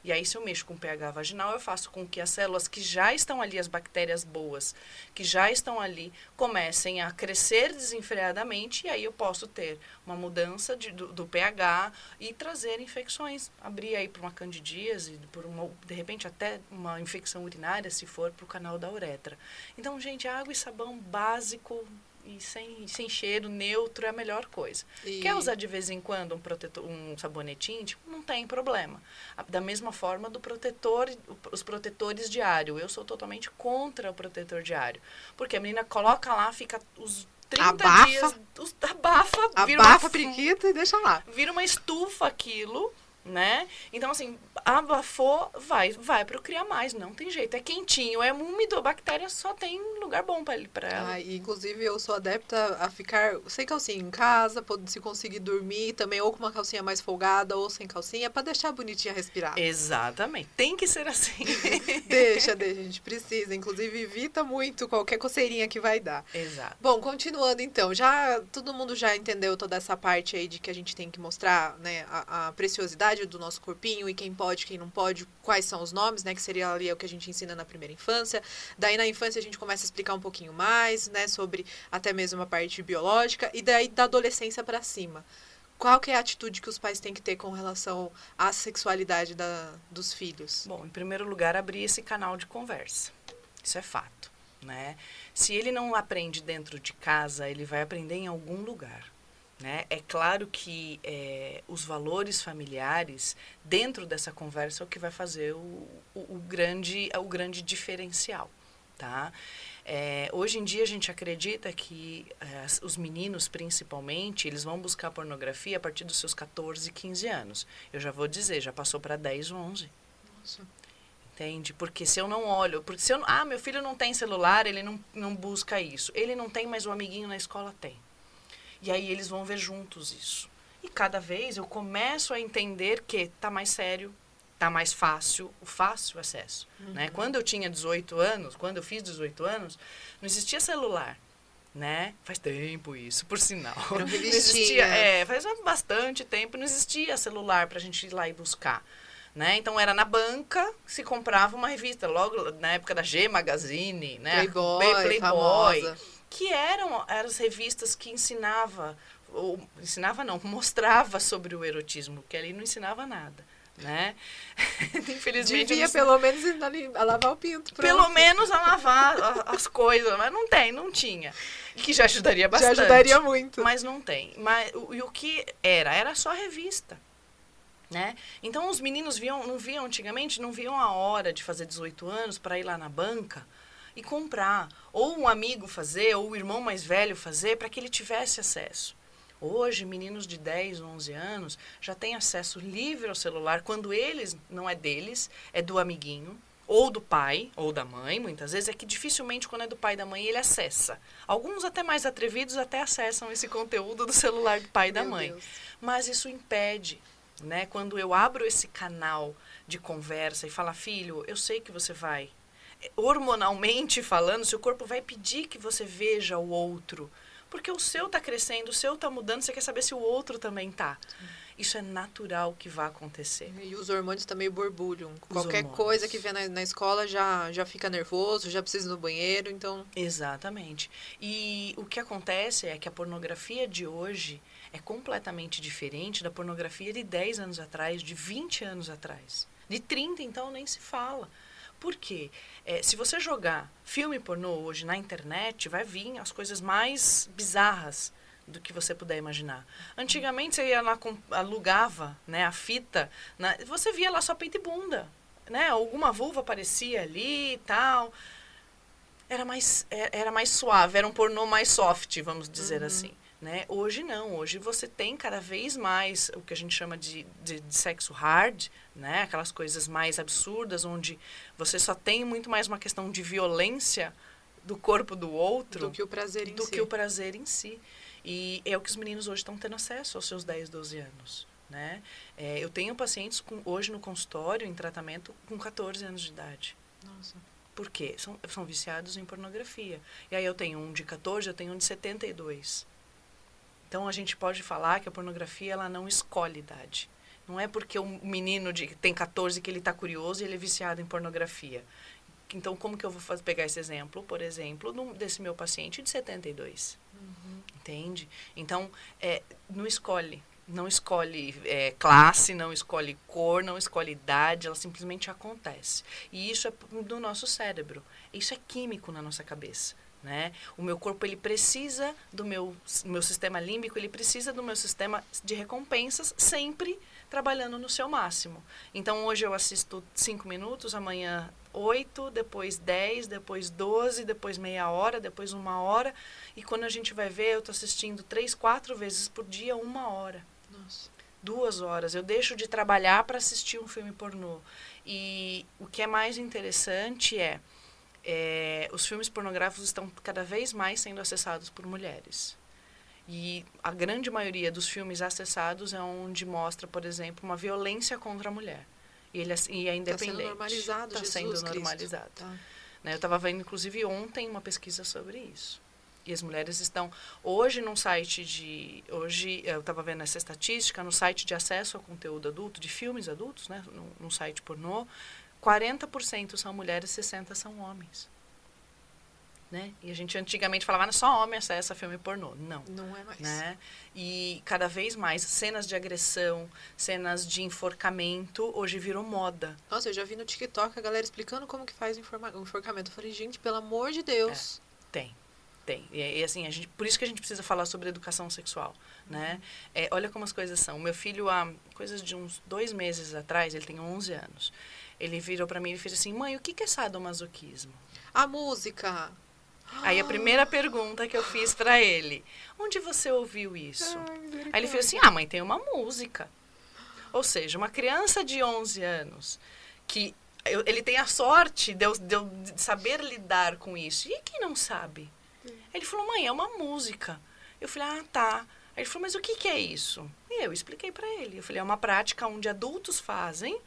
E aí, se eu mexo com pH vaginal, eu faço com que as células que já estão ali, as bactérias boas, que já estão ali, comecem a crescer desenfreadamente. E aí eu posso ter uma mudança de, do, do pH e trazer infecções. Abrir aí para uma candidíase, por uma, de repente até uma infecção urinária, se for para o canal da uretra. Então, gente, água e sabão básico e sem, sem cheiro, neutro, é a melhor coisa. E- Quer usar de vez em quando um, protetor, um sabonete íntimo? Não tem problema. Da mesma forma do protetor, os protetores diário. Eu sou totalmente contra o protetor diário. Porque a menina coloca lá, fica os 30 Abafa. dias. Os, abafa, vira uma Abafa a fu- periquita e deixa lá. vira uma estufa aquilo, né? Então, assim, abafou, vai, vai procriar mais, não tem jeito. É quentinho, é úmido, a bactéria só tem lugar bom pra, pra ela. Ah, e, inclusive, eu sou adepta a ficar sem calcinha em casa, se conseguir dormir também, ou com uma calcinha mais folgada, ou sem calcinha, pra deixar a bonitinha respirar. Exatamente, tem que ser assim. Deixa, deixa, a gente precisa. Inclusive, evita muito qualquer coceirinha que vai dar. Exato. Bom, continuando então, já todo mundo já entendeu toda essa parte aí de que a gente tem que mostrar, né, a, a preciosidade do nosso corpinho e quem pode, quem não pode, quais são os nomes, né? Que seria ali o que a gente ensina na primeira infância. Daí na infância a gente começa a explicar um pouquinho mais, né? Sobre até mesmo a parte biológica. E daí da adolescência para cima. Qual que é a atitude que os pais têm que ter com relação à sexualidade da, dos filhos? Bom, em primeiro lugar, abrir esse canal de conversa. Isso é fato, né? Se ele não aprende dentro de casa, ele vai aprender em algum lugar. Né? É claro que é, os valores familiares dentro dessa conversa é o que vai fazer o, o, o grande, o grande diferencial. Tá? É, hoje em dia a gente acredita que é, os meninos, principalmente, eles vão buscar pornografia a partir dos seus 14, 15 anos. Eu já vou dizer, já passou para 10, 11. Nossa. Entende? Porque se eu não olho, porque se eu, ah, meu filho não tem celular, ele não, não busca isso. Ele não tem, mas o amiguinho na escola tem. E aí eles vão ver juntos isso. E cada vez eu começo a entender que tá mais sério, tá mais fácil, o fácil acesso. Né? Uhum. Né? Quando eu tinha 18 anos, quando eu fiz 18 anos, não existia celular. Né? Faz tempo isso, por sinal. Não, não existia. É, faz bastante tempo, não existia celular para a gente ir lá e buscar. Né? Então era na banca se comprava uma revista, logo na época da G Magazine, né? Playboy, Playboy famosa. Que eram, as revistas que ensinava, ou ensinava não, mostrava sobre o erotismo, que ali não ensinava nada né? Infelizmente. Devia pelo menos a lavar o pinto. Pronto. Pelo menos a lavar as coisas, mas não tem, não tinha. Que já ajudaria bastante. Já ajudaria muito. Mas não tem. Mas, e o que era? Era só revista. Né? Então os meninos viam, não viam antigamente, não viam a hora de fazer 18 anos para ir lá na banca e comprar. Ou um amigo fazer, ou o irmão mais velho fazer, para que ele tivesse acesso. Hoje, meninos de 10, 11 anos já têm acesso livre ao celular quando eles não é deles, é do amiguinho ou do pai ou da mãe, muitas vezes é que dificilmente quando é do pai e da mãe ele acessa. Alguns até mais atrevidos até acessam esse conteúdo do celular do pai e da mãe. Deus. Mas isso impede, né? Quando eu abro esse canal de conversa e fala, filho, eu sei que você vai hormonalmente falando, seu corpo vai pedir que você veja o outro porque o seu está crescendo, o seu está mudando, você quer saber se o outro também está. Isso é natural que vai acontecer. E os hormônios também borbulham. Os Qualquer hormônios. coisa que vê na, na, escola já, já fica nervoso, já precisa ir no banheiro, então... Exatamente. E o que acontece é que a pornografia de hoje é completamente diferente da pornografia de 10 anos atrás, de 20 anos atrás. De 30, então, nem se fala. Por quê? É, se você jogar filme pornô hoje na internet, vai vir as coisas mais bizarras do que você puder imaginar. Antigamente você ia lá, alugava né, a fita, na, você via lá só peito e bunda. Né? Alguma vulva aparecia ali e tal. Era mais, é, era mais suave, era um pornô mais soft, vamos dizer uhum. assim. Né? Hoje não, hoje você tem cada vez mais o que a gente chama de, de, de, sexo hard, né? aquelas coisas mais absurdas, onde você só tem muito mais uma questão de violência do corpo do outro do que o prazer em do si. que o prazer em si. E é o que os meninos hoje estão tendo acesso aos seus 10, 12 anos. Né? É, eu tenho pacientes com, hoje no consultório, em tratamento, com 14 anos de idade. Nossa. Por quê? São, são viciados em pornografia. E aí eu tenho um de 14, eu tenho um de 72. Então a gente pode falar que a pornografia ela não escolhe idade. Não é porque um menino de, tem 14 que ele está curioso e ele é viciado em pornografia. Então, como que eu vou fazer, pegar esse exemplo, por exemplo, no, desse meu paciente de 72? Uhum. Entende? Então, é, não escolhe. Não escolhe é, classe, não escolhe cor, não escolhe idade, ela simplesmente acontece. E isso é do nosso cérebro. Isso é químico na nossa cabeça. Né? O meu corpo ele precisa do meu, meu sistema límbico, ele precisa do meu sistema de recompensas sempre trabalhando no seu máximo. Então hoje eu assisto 5 minutos, amanhã 8, depois 10, depois 12, depois meia hora, depois uma hora. E quando a gente vai ver, eu estou assistindo 3, 4 vezes por dia, uma hora. Nossa. Duas horas. Eu deixo de trabalhar para assistir um filme pornô. E o que é mais interessante é é, os filmes pornográficos estão cada vez mais sendo acessados por mulheres. E a grande maioria dos filmes acessados é onde mostra, por exemplo, uma violência contra a mulher. E, ele, e é independente. Está sendo normalizado, Está sendo normalizado. Tá. Né, eu estava vendo, inclusive, ontem uma pesquisa sobre isso. E as mulheres estão hoje num site de. Hoje, eu estava vendo essa estatística, no site de acesso ao conteúdo adulto, de filmes adultos, né? Num, site pornô, 40% são mulheres, 60% são homens. Né? E a gente antigamente falava, ah, só homem acessa filme pornô. Não. Não é mais. Né? E cada vez mais, cenas de agressão, cenas de enforcamento, hoje virou moda. Nossa, eu já vi no TikTok a galera explicando como que faz o enforcamento. Eu falei, gente, pelo amor de Deus. É, tem. Tem. E, e, assim, a gente, por isso que a gente precisa falar sobre educação sexual, né? É, olha como as coisas são. O meu filho, há coisas de uns dois meses atrás, ele tem 11 anos, ele virou para mim e fez assim, mãe, o que é sadomasoquismo? A música. Aí a primeira pergunta que eu fiz para ele, onde você ouviu isso? Ai, Aí ele fez assim, ah, mãe, tem uma música. Ou seja, uma criança de 11 anos que eu, ele tem a sorte de eu, de eu saber lidar com isso. E quem não sabe? Ele falou, mãe, é uma música. Eu falei, ah, tá. Aí ele falou, mas o que, que é isso? E eu expliquei para ele. Eu falei, é uma prática onde adultos fazem,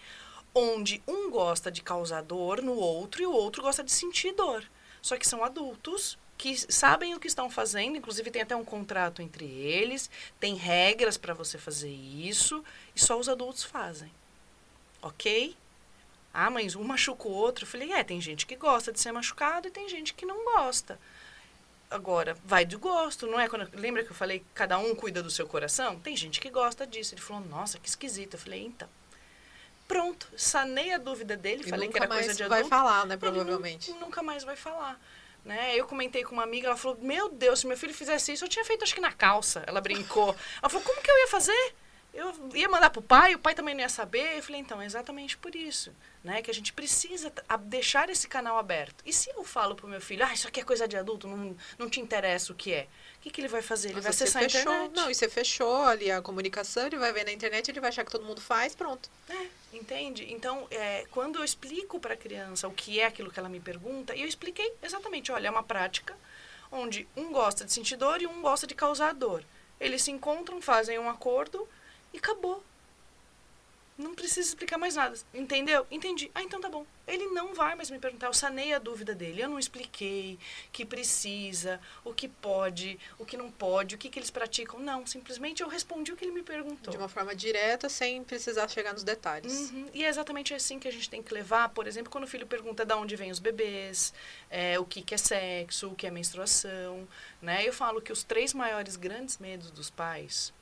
onde um gosta de causar dor no outro e o outro gosta de sentir dor. Só que são adultos que sabem o que estão fazendo, inclusive tem até um contrato entre eles, tem regras para você fazer isso, e só os adultos fazem. Ok? Ah, mas um machuca o outro. Eu falei, é, tem gente que gosta de ser machucado e tem gente que não gosta. Agora, vai de gosto, não é? Quando, lembra que eu falei cada um cuida do seu coração? Tem gente que gosta disso. Ele falou, nossa, que esquisito. Eu falei, então. Pronto, sanei a dúvida dele, e falei que era coisa de adulto. vai falar, né, provavelmente. Ele nunca mais vai falar. Né? Eu comentei com uma amiga, ela falou, meu Deus, se meu filho fizesse isso, eu tinha feito acho que na calça. Ela brincou. ela falou, como que eu ia fazer? eu ia mandar pro pai, o pai também não ia saber. Eu falei, então, é exatamente por isso, né? Que a gente precisa deixar esse canal aberto. E se eu falo pro meu filho, ah, isso aqui é coisa de adulto, não, não te interessa o que é. O que, que ele vai fazer? Ele Nossa, vai acessar a internet. Não, e você fechou ali a comunicação, ele vai ver na internet, ele vai achar que todo mundo faz, pronto. É, entende? Então, é, quando eu explico para a criança o que é aquilo que ela me pergunta, e eu expliquei exatamente, olha, é uma prática onde um gosta de sentir dor e um gosta de causar dor. Eles se encontram, fazem um acordo e acabou. Não precisa explicar mais nada. Entendeu? Entendi. Ah, então tá bom. Ele não vai mais me perguntar. Eu sanei a dúvida dele. Eu não expliquei que precisa, o que pode, o que não pode, o que, que eles praticam. Não, simplesmente eu respondi o que ele me perguntou. De uma forma direta, sem precisar chegar nos detalhes. Uhum. E é exatamente assim que a gente tem que levar. Por exemplo, quando o filho pergunta de onde vêm os bebês, é, o que, que é sexo, o que é menstruação. Né? Eu falo que os três maiores grandes medos dos pais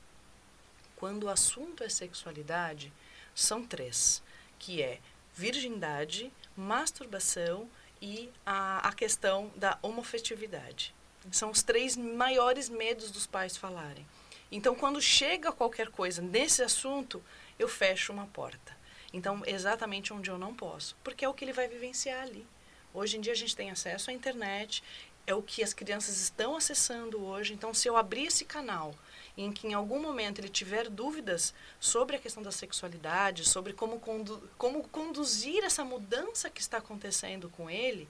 quando o assunto é sexualidade, são três, que é virgindade, masturbação e a, a questão da homofetividade. São os três maiores medos dos pais falarem. Então, quando chega qualquer coisa nesse assunto, eu fecho uma porta. Então, exatamente onde eu não posso, porque é o que ele vai vivenciar ali. Hoje em dia a gente tem acesso à internet, é o que as crianças estão acessando hoje. Então, se eu abrir esse canal em que em algum momento ele tiver dúvidas sobre a questão da sexualidade, sobre como, condu como conduzir essa mudança que está acontecendo com ele,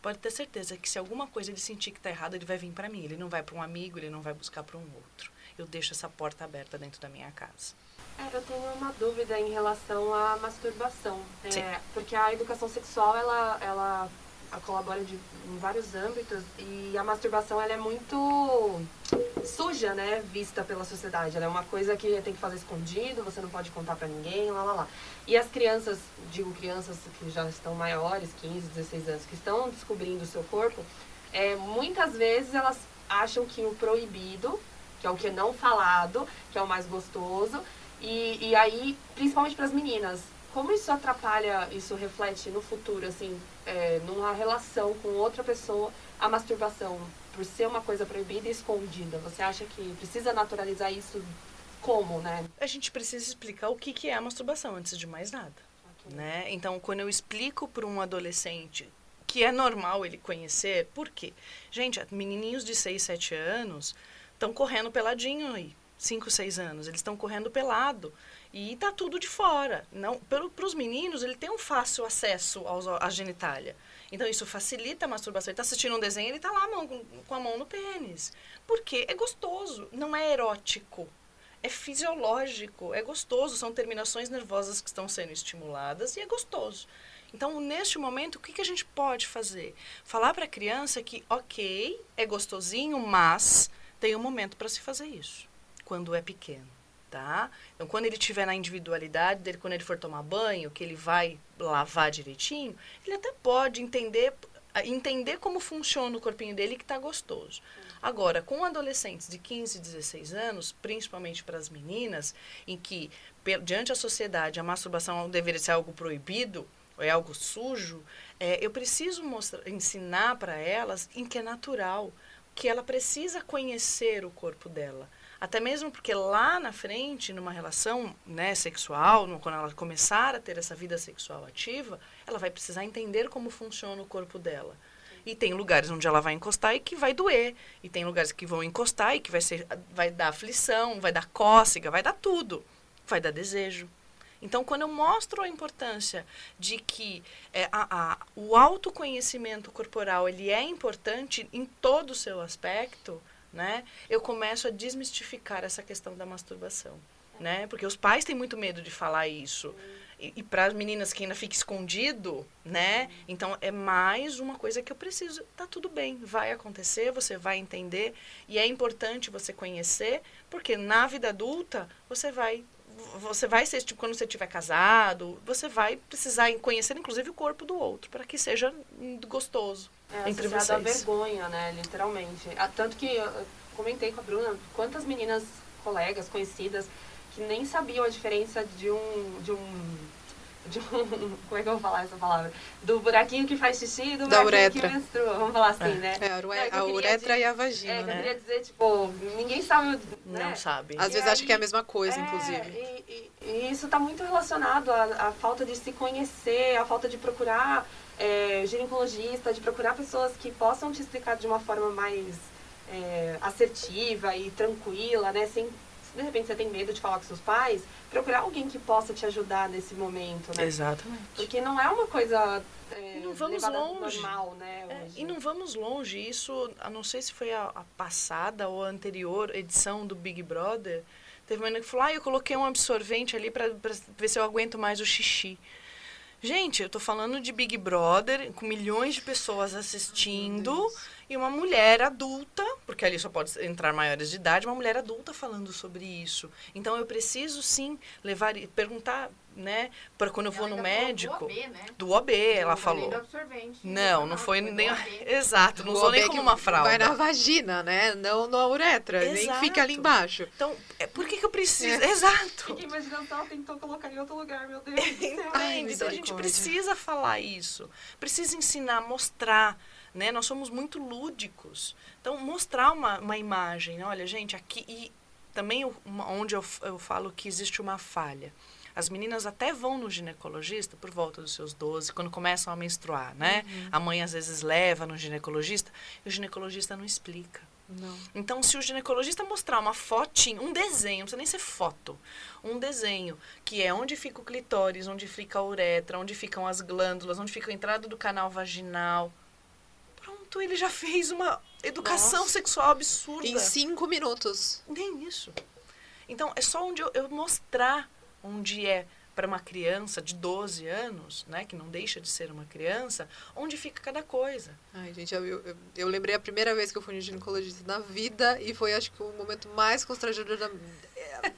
pode ter certeza que se alguma coisa ele sentir que está errado, ele vai vir para mim. Ele não vai para um amigo, ele não vai buscar para um outro. Eu deixo essa porta aberta dentro da minha casa. É, eu tenho uma dúvida em relação à masturbação. É, porque a educação sexual, ela, ela colabora de, em vários âmbitos e a masturbação ela é muito suja, né, vista pela sociedade. Ela é uma coisa que tem que fazer escondido, você não pode contar para ninguém, lá lá lá. E as crianças, digo crianças que já estão maiores, 15, 16 anos, que estão descobrindo o seu corpo, é, muitas vezes elas acham que o proibido, que é o que é não falado, que é o mais gostoso, e, e aí, principalmente para as meninas, como isso atrapalha, isso reflete no futuro, assim, é, numa relação com outra pessoa, a masturbação, por ser uma coisa proibida e escondida? Você acha que precisa naturalizar isso como, né? A gente precisa explicar o que, que é a masturbação, antes de mais nada. Okay. Né? Então, quando eu explico para um adolescente que é normal ele conhecer, por quê? Gente, menininhos de 6, 7 anos estão correndo peladinho aí. 5, 6 anos. Eles estão correndo pelado. E tá tudo de fora. Não, para os meninos, ele tem um fácil acesso aos, à genitália. Então, isso facilita a masturbação. Ele está assistindo um desenho, ele está lá mão, com, a mão no pênis. Porque é gostoso, não é erótico. É fisiológico, é gostoso. São terminações nervosas que estão sendo estimuladas e é gostoso. Então, neste momento, o que, que a gente pode fazer? Falar para a criança que, ok, é gostosinho, mas tem um momento para se fazer isso, quando é pequeno, tá? Então, quando ele estiver na individualidade dele, quando ele for tomar banho, que ele vai lavar direitinho, ele até pode entender entender como funciona o corpinho dele que está gostoso. Agora, com adolescentes de 15, 16 anos, principalmente para as meninas, em que, diante da sociedade, a masturbação deveria ser algo proibido, ou é algo sujo, é, eu preciso mostrar, ensinar para elas em que é natural, que ela precisa conhecer o corpo dela. Até mesmo porque lá na frente, numa relação né, sexual, quando ela começar a ter essa vida sexual ativa, ela vai precisar entender como funciona o corpo dela. E tem lugares onde ela vai encostar e que vai doer. E tem lugares que vão encostar e que vai, ser, vai dar aflição, vai dar cócega, vai dar tudo. Vai dar desejo. Então, quando eu mostro a importância de que é, a, a, o autoconhecimento corporal ele é importante em todo o seu aspecto, né, eu começo a desmistificar essa questão da masturbação. Né? Porque os pais têm muito medo de falar isso. E, e para as meninas que ainda fica escondido, né? Então é mais uma coisa que eu preciso. Tá tudo bem, vai acontecer, você vai entender. E é importante você conhecer, porque na vida adulta você vai você vai ser, tipo, quando você estiver casado, você vai precisar conhecer, inclusive, o corpo do outro, para que seja gostoso é, entre vocês. a vergonha, né, literalmente. Ah, tanto que eu comentei com a Bruna, quantas meninas, colegas, conhecidas, que nem sabiam a diferença de um, de um de um, como é que eu vou falar essa palavra? Do buraquinho que faz xixi e do da buraquinho uretra. que menstrua, vamos falar assim, é. né? É, a, a uretra e a vagina, é, né? eu queria dizer, tipo, ninguém sabe, né? Não sabe. Às e vezes aí, acha que é a mesma coisa, é, inclusive. E, e, e isso está muito relacionado à, à, falta de se conhecer, à falta de procurar é, ginecologista, de procurar pessoas que possam te explicar de uma forma mais é, assertiva e tranquila, né? Sem de repente você tem medo de falar com seus pais, procurar alguém que possa te ajudar nesse momento, né? Exatamente. Porque não é uma coisa é, não vamos longe. normal, né? É, e não vamos longe. Isso, a não sei se foi a, a, passada ou a anterior edição do Big Brother, teve uma menina que falou, ah, eu coloquei um absorvente ali para ver se eu aguento mais o xixi. Gente, eu tô falando de Big Brother, com milhões de pessoas assistindo, e uma mulher adulta, porque ali só pode entrar maiores de idade, uma mulher adulta falando sobre isso. Então eu preciso sim levar e perguntar, né, para quando eu vou no médico. Do OB, né? Do OB, ela falou. Não, não foi nem Exato, não usou nem como uma fralda. Vai na vagina, né? Não na uretra, Exato. nem fica ali embaixo. Então, é, por que, que eu preciso? É. Exato. Fiquei imaginando ela tentou colocar em outro lugar, meu Deus. Entende? Então a gente precisa falar isso. Precisa ensinar, mostrar. Né? Nós somos muito lúdicos. Então, mostrar uma, uma imagem. Olha, gente, aqui. E também onde eu, eu falo que existe uma falha. As meninas até vão no ginecologista por volta dos seus 12, quando começam a menstruar, né? Uhum. A mãe às vezes leva no ginecologista e o ginecologista não explica. Não. Então, se o ginecologista mostrar uma fotinho, um desenho, não precisa nem ser foto, um desenho, que é onde fica o clitóris, onde fica a uretra, onde ficam as glândulas, onde fica a entrada do canal vaginal, pronto, ele já fez uma educação Nossa. sexual absurda. Em cinco minutos. Nem isso. Então, é só onde eu, eu mostrar onde é para uma criança de 12 anos, né, que não deixa de ser uma criança, onde fica cada coisa. Ai, gente, eu, eu, eu lembrei a primeira vez que eu fui no ginecologista na vida e foi, acho que, o momento mais constrangedor da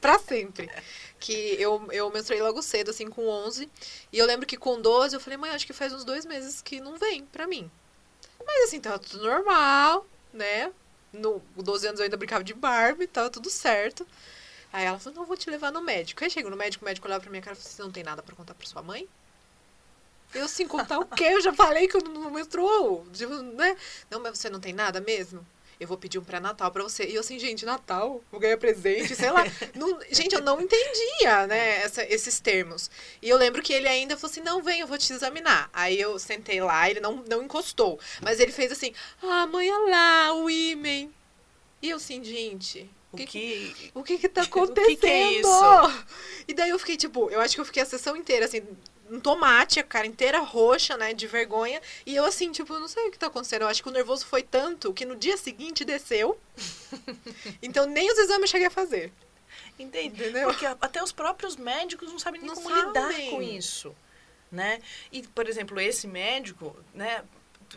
para sempre. Que eu, eu menstruei logo cedo, assim, com 11. E eu lembro que com 12 eu falei, mãe, acho que faz uns dois meses que não vem pra mim. Mas assim, tava tudo normal, né? No 12 anos eu ainda brincava de Barbie, tava tudo certo. Aí ela falou, não, vou te levar no médico. Aí chegou no médico, o médico olhava pra minha cara e falou, você não tem nada pra contar pra sua mãe? Eu, assim, contar o quê? Eu já falei que eu não menstruou. Tipo, né? Não, mas você não tem nada mesmo? Eu vou pedir um pré-natal pra você. E eu assim, gente, Natal, vou ganhar presente, sei lá. não, gente, eu não entendia, né, essa, esses termos. E eu lembro que ele ainda falou assim, não, vem, eu vou te examinar. Aí eu sentei lá, ele não, não encostou. Mas ele fez assim, ah, mãe, olha lá, o ímen. E eu assim, gente, o que, que, o que que tá acontecendo? o que, que é isso? E daí eu fiquei, tipo, eu acho que eu fiquei a sessão inteira, assim, um tomate, a cara inteira roxa, né, de vergonha. E eu, assim, tipo, não sei o que tá acontecendo. Eu acho que o nervoso foi tanto que no dia seguinte desceu. então nem os exames eu cheguei a fazer. Entendi. Entendeu? Porque até os próprios médicos não sabem nem não como sabem. lidar com isso. né? E, por exemplo, esse médico, né,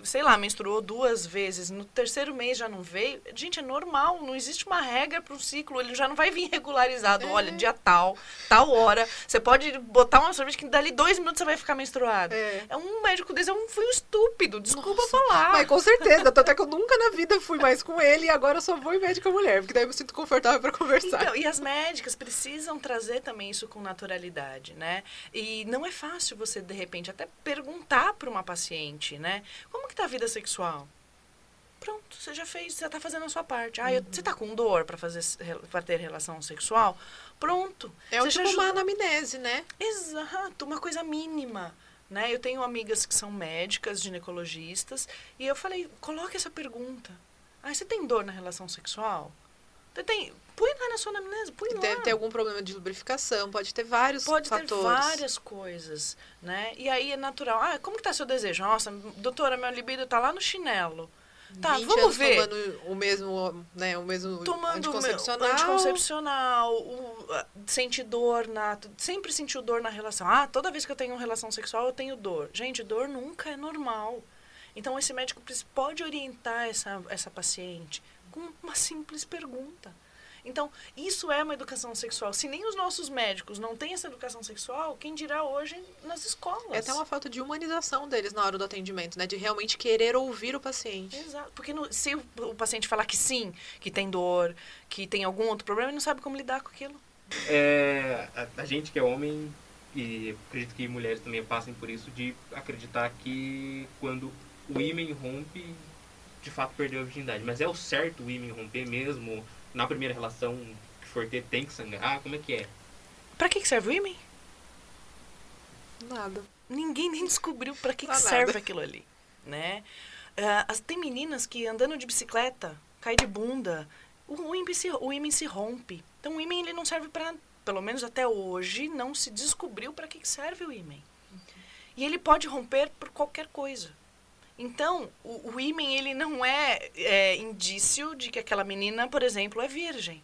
sei lá, menstruou duas vezes, no terceiro mês já não veio, gente, é normal, não existe uma regra para o ciclo, ele já não vai vir regularizado. É. Olha, dia tal, tal hora, você pode botar uma sorvete que dali dois minutos você vai ficar menstruado. É, é um médico desse, é um, foi um estúpido, desculpa Nossa, falar. Mas com certeza, até que eu nunca na vida fui mais com ele e agora eu só vou em médica mulher, porque daí eu me sinto confortável para conversar. Então, e as médicas precisam trazer também isso com naturalidade, né? E não é fácil você, de repente, até perguntar para uma paciente, né? Como como que tá a vida sexual? Pronto, você já fez, você tá fazendo a sua parte. Ah, eu, você tá com dor para fazer para ter relação sexual? Pronto. É você o tipo uma anamnese, né? Exato, uma coisa mínima. Né? Eu tenho amigas que são médicas, ginecologistas, e eu falei, coloque essa pergunta. Ah, você tem dor na relação sexual? Tem, põe lá na sua anamnese, põe lá. Deve ter algum problema de lubrificação, pode ter vários pode fatores. Pode ter várias coisas, né? E aí é natural. Ah, como que tá seu desejo? Nossa, doutora, meu libido tá lá no chinelo. Tá, vamos ver. tomando o mesmo, né, o mesmo tomando anticoncepcional. anticoncepcional, o, sente dor na, sempre sentiu dor na relação. Ah, toda vez que eu tenho relação sexual eu tenho dor. Gente, dor nunca é normal. Então esse médico pode orientar essa essa paciente com uma simples pergunta. Então, isso é uma educação sexual. Se nem os nossos médicos não têm essa educação sexual, quem dirá hoje nas escolas? É até uma falta de humanização deles na hora do atendimento, né? De realmente querer ouvir o paciente. Exato. Porque no, se o, o, paciente falar que sim, que tem dor, que tem algum outro problema, ele não sabe como lidar com aquilo. É, a, a gente que é homem, e acredito que mulheres também passem por isso, de acreditar que quando o ímã rompe, de fato perdeu a virgindade. Mas é o certo o ímã romper mesmo? na primeira relação que for ter tem que sangrar? Como é que é? Pra que serve o ímã? Nada. Ninguém nem descobriu para que, que serve aquilo ali, né? Uh, as, tem meninas que andando de bicicleta, cai de bunda, o, o, ímã se, o ímã se rompe. Então o ímã ele não serve para, pelo menos até hoje, não se descobriu para que, que serve o ímã. E ele pode romper por qualquer coisa. Então, o, o ele não é, é, indício de que aquela menina, por exemplo, é virgem.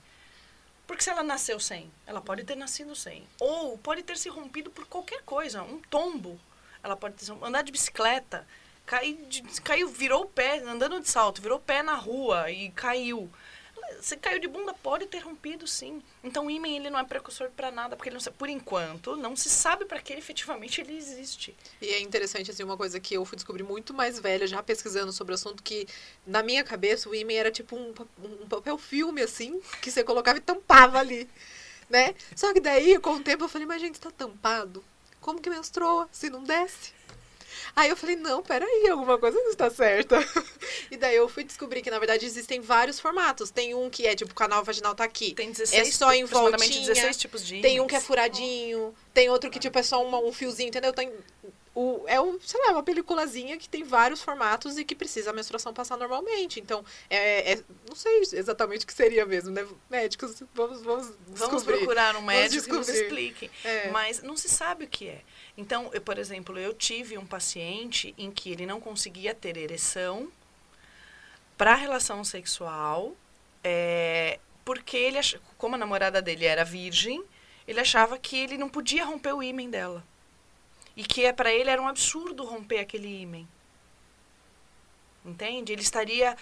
Porque se ela nasceu sem, ela pode ter nascido sem. Ou pode ter se rompido por qualquer coisa, um tombo. Ela pode ter andar de bicicleta, cair, de, caiu, virou o pé, andando de salto, virou o pé na rua e caiu você caiu de bunda, pode ter rompido, sim. Então, o ímã, ele não é precursor para nada, porque ele não, por enquanto, não se sabe para que efetivamente ele existe. E é interessante, assim, uma coisa que eu fui descobrir muito mais velha, já pesquisando sobre o assunto, que na minha cabeça o ímã era tipo um, um papel filme, assim, que você colocava e tampava ali, né? Só que daí, com o tempo, eu falei, mas gente, está tampado. Como que menstrua se não desce? Aí eu falei, não, peraí, alguma coisa não está certa. e daí eu fui descobrir que, na verdade, existem vários formatos. Tem um que é, tipo, o canal vaginal tá aqui. Tem 16, é só em voltinha. 16 tipos de Tem um que é furadinho. Tem outro que, tipo, é só uma, um fiozinho, entendeu? Tem o, é um, sei lá, uma peliculazinha que tem vários formatos e que precisa a menstruação passar normalmente. Então, é, é não sei exatamente o que seria mesmo, né? Médicos, vamos Vamos, vamos procurar um médico que nos explique. É. Mas não se sabe o que é. Então, eu, por exemplo, eu tive um paciente em que ele não conseguia ter ereção para relação sexual, é, porque ele, como a namorada dele era virgem, ele achava que ele não podia romper o ímen dela. E que é para ele era um absurdo romper aquele ímen. Entende? Ele estaria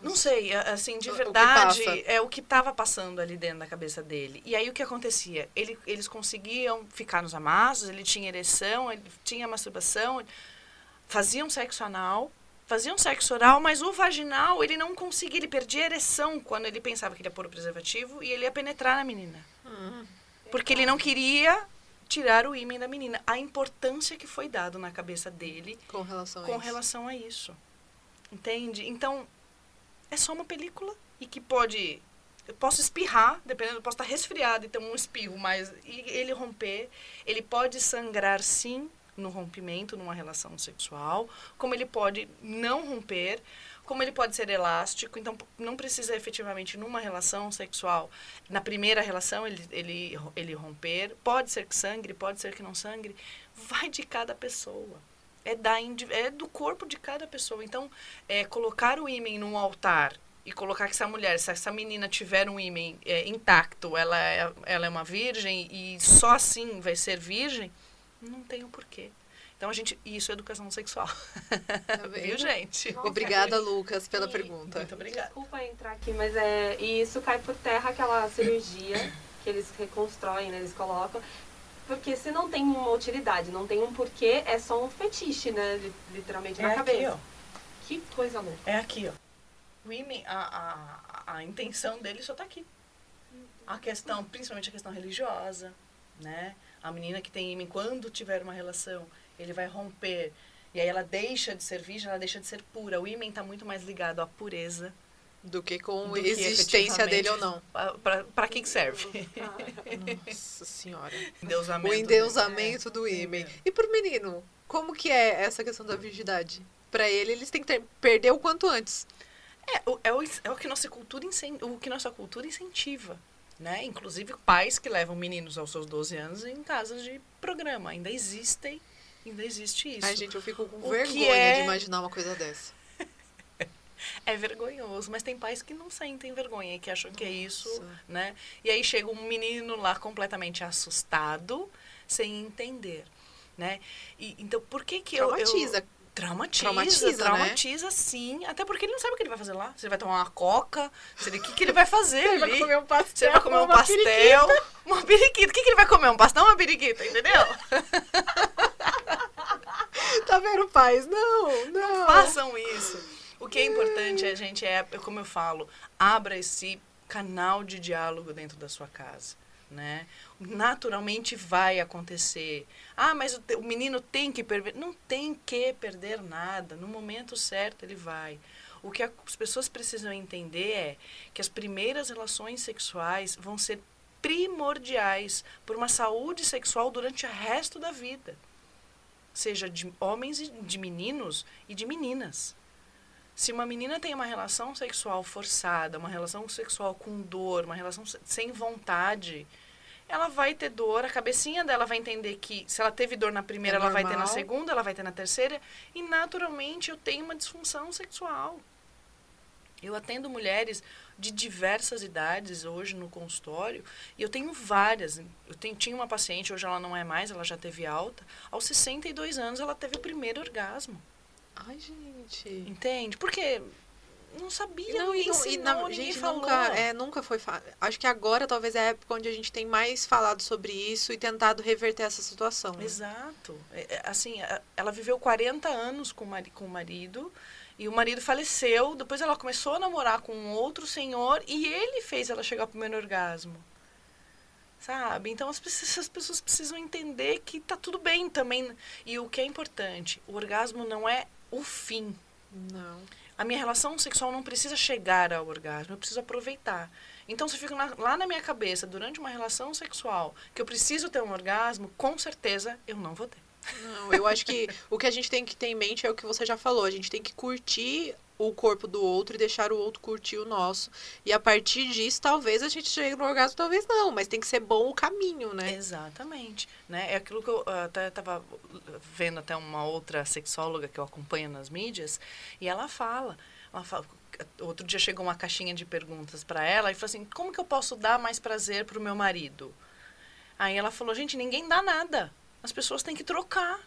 não sei, assim, de verdade, o é o que estava passando ali dentro da cabeça dele. E aí o que acontecia? Ele, eles conseguiam ficar nos amassos, ele tinha ereção, ele tinha masturbação, faziam sexo anal, faziam sexo oral, mas o vaginal ele não conseguia, ele perdia ereção quando ele pensava que ele ia pôr o preservativo e ele ia penetrar na menina. Hum. Porque ele não queria tirar o ímã da menina. A importância que foi dado na cabeça dele com relação a com isso. Relação a isso. Entende? Então, é só uma película e que pode eu posso espirrar, dependendo, eu posso estar resfriado e ter um espirro, mas ele romper, ele pode sangrar sim no rompimento numa relação sexual, como ele pode não romper, como ele pode ser elástico, então não precisa efetivamente numa relação sexual, na primeira relação ele, ele, ele romper, pode ser que sangre, pode ser que não sangre, vai de cada pessoa. É, da, é do corpo de cada pessoa. Então, é, colocar o ímã num altar e colocar que essa mulher, se essa menina tiver um ímã é, intacto, ela é, ela é uma virgem e só assim vai ser virgem, não tem o um porquê. Então a gente, isso é educação sexual. Tá Viu, gente? Nossa, Obrigada, Lucas, pela e- pergunta. Muito obrigada. Desculpa entrar aqui, mas é. E isso cai por terra aquela cirurgia que eles reconstroem, né? Eles colocam. Porque se não tem uma utilidade, não tem um porquê, é só um fetiche, né? li- Literalmente É na aqui, cabeça. ó. Que coisa louca. É aqui, ó. O imen, a, a, a intenção dele só tá aqui. A questão, principalmente a questão religiosa, né? A menina que tem imen, quando tiver uma relação, ele vai romper. E aí ela deixa de ser virgem, ela deixa de ser pura. O imen tá muito mais ligado à pureza. Do que com Do que existência dele ou não. Pra que serve? Nossa senhora. Endeusamento. O endeusamento do É. ímã. E pro menino, como que é essa questão da virgindade? Pra ele, eles têm que ter, perder o quanto antes. É, o, é, o, é o que nossa cultura o que nossa cultura incentiva. Né? Inclusive pais que levam meninos aos seus 12 anos em casas de programa. Ainda existem, ainda existe isso. Ai, gente, eu fico com O vergonha é- de imaginar uma coisa dessa. É vergonhoso, mas tem pais que não sentem vergonha, que acham que é isso, Nossa. né? E aí chega um menino lá completamente assustado, sem entender, né? E, então, por que que eu... eu- Traumatiza. Traumatiza, Traumatiza, traumatiza, né? sim. Até porque ele não sabe o que ele vai fazer lá. Se ele vai tomar uma coca, se ele, o que, que ele vai fazer Ele ali? vai comer um pastel. Se ele vai comer um uma pastel, uma periquita. O que, que ele vai comer? Um pastel ou uma periquita, entendeu? Tá vendo, pais? Não, não. Façam isso. O que é importante é a gente, é, como eu falo, abra esse canal de diálogo dentro da sua casa. Né? Naturalmente vai acontecer. Ah, mas o, o menino tem que perder. Não tem que perder nada. No momento certo ele vai. O que as pessoas precisam entender é que as primeiras relações sexuais vão ser primordiais por uma saúde sexual durante o resto da vida. Seja de homens e de meninos e de meninas. Se uma menina tem uma relação sexual forçada, uma relação sexual com dor, uma relação se- sem vontade, ela vai ter dor, a cabecinha dela vai entender que se ela teve dor na primeira, É ela vai ter na normal. segunda, ela vai ter na terceira, e naturalmente eu tenho uma disfunção sexual. Eu atendo mulheres de diversas idades hoje no consultório e eu tenho várias. Eu tenho, tinha uma paciente, hoje ela não é mais, ela já teve alta. Aos 62 anos ela teve o primeiro orgasmo. Ai, gente. Entende? Porque não sabia, Não, ninguém e, não, e ensinou, na, ninguém gente, falou. nunca, é, nunca foi. Acho que agora talvez é a época onde a gente tem mais falado sobre isso e tentado reverter essa situação. né? Exato. É, é, assim, ela viveu 40 anos com o marido e o marido faleceu. Depois ela começou a namorar com um outro senhor e ele fez ela chegar ao primeiro orgasmo. Sabe? Então as, pessoas- as pessoas precisam entender que tá tudo bem também. E o que é importante, o orgasmo não é o fim. Não. A minha relação sexual não precisa chegar ao orgasmo, eu preciso aproveitar. Então, se fica na- lá na minha cabeça, durante uma relação sexual, que eu preciso ter um orgasmo, com certeza eu não vou ter. Não, eu acho que o que a gente tem que ter em mente é o que você já falou. A gente tem que curtir o corpo do outro e deixar o outro curtir o nosso. E a partir disso, talvez a gente chegue no orgasmo, talvez não. Mas tem que ser bom o caminho, né? Exatamente. Né? É aquilo que eu até estava vendo até uma outra sexóloga que eu acompanho nas mídias, e ela fala, ela fala outro dia chegou uma caixinha de perguntas para ela e falou assim, como que eu posso dar mais prazer para o meu marido? Aí ela falou, gente, ninguém dá nada. As pessoas têm que trocar.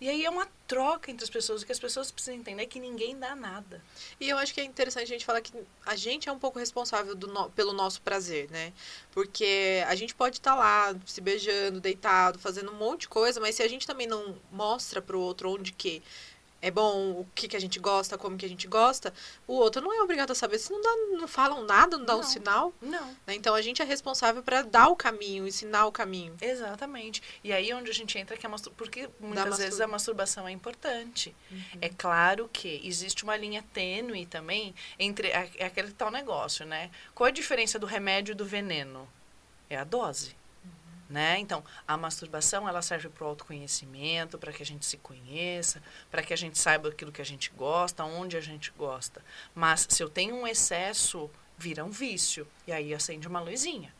E aí é uma troca entre as pessoas. O que as pessoas precisam entender é que ninguém dá nada. E eu acho que é interessante a gente falar que a gente é um pouco responsável no- pelo nosso prazer, né? Porque a gente pode estar lá se beijando, deitado, fazendo um monte de coisa, mas se a gente também não mostra pro outro onde que é bom, o que, que a gente gosta, como que a gente gosta, o outro não é obrigado a saber. Se não, dá, não falam nada, não dá um Não. sinal, Não. né? Então a gente é responsável para dar o caminho, ensinar o caminho. Exatamente. E aí é onde a gente entra que a mastur... porque muitas vezes a masturbação é importante. É claro que existe uma linha tênue também entre é é aquele tal negócio, né? Qual a diferença do remédio e do veneno? É a dose. Né? Então, a masturbação ela serve para o autoconhecimento, para que a gente se conheça, para que a gente saiba aquilo que a gente gosta, onde a gente gosta. Mas se eu tenho um excesso, vira um vício e aí acende uma luzinha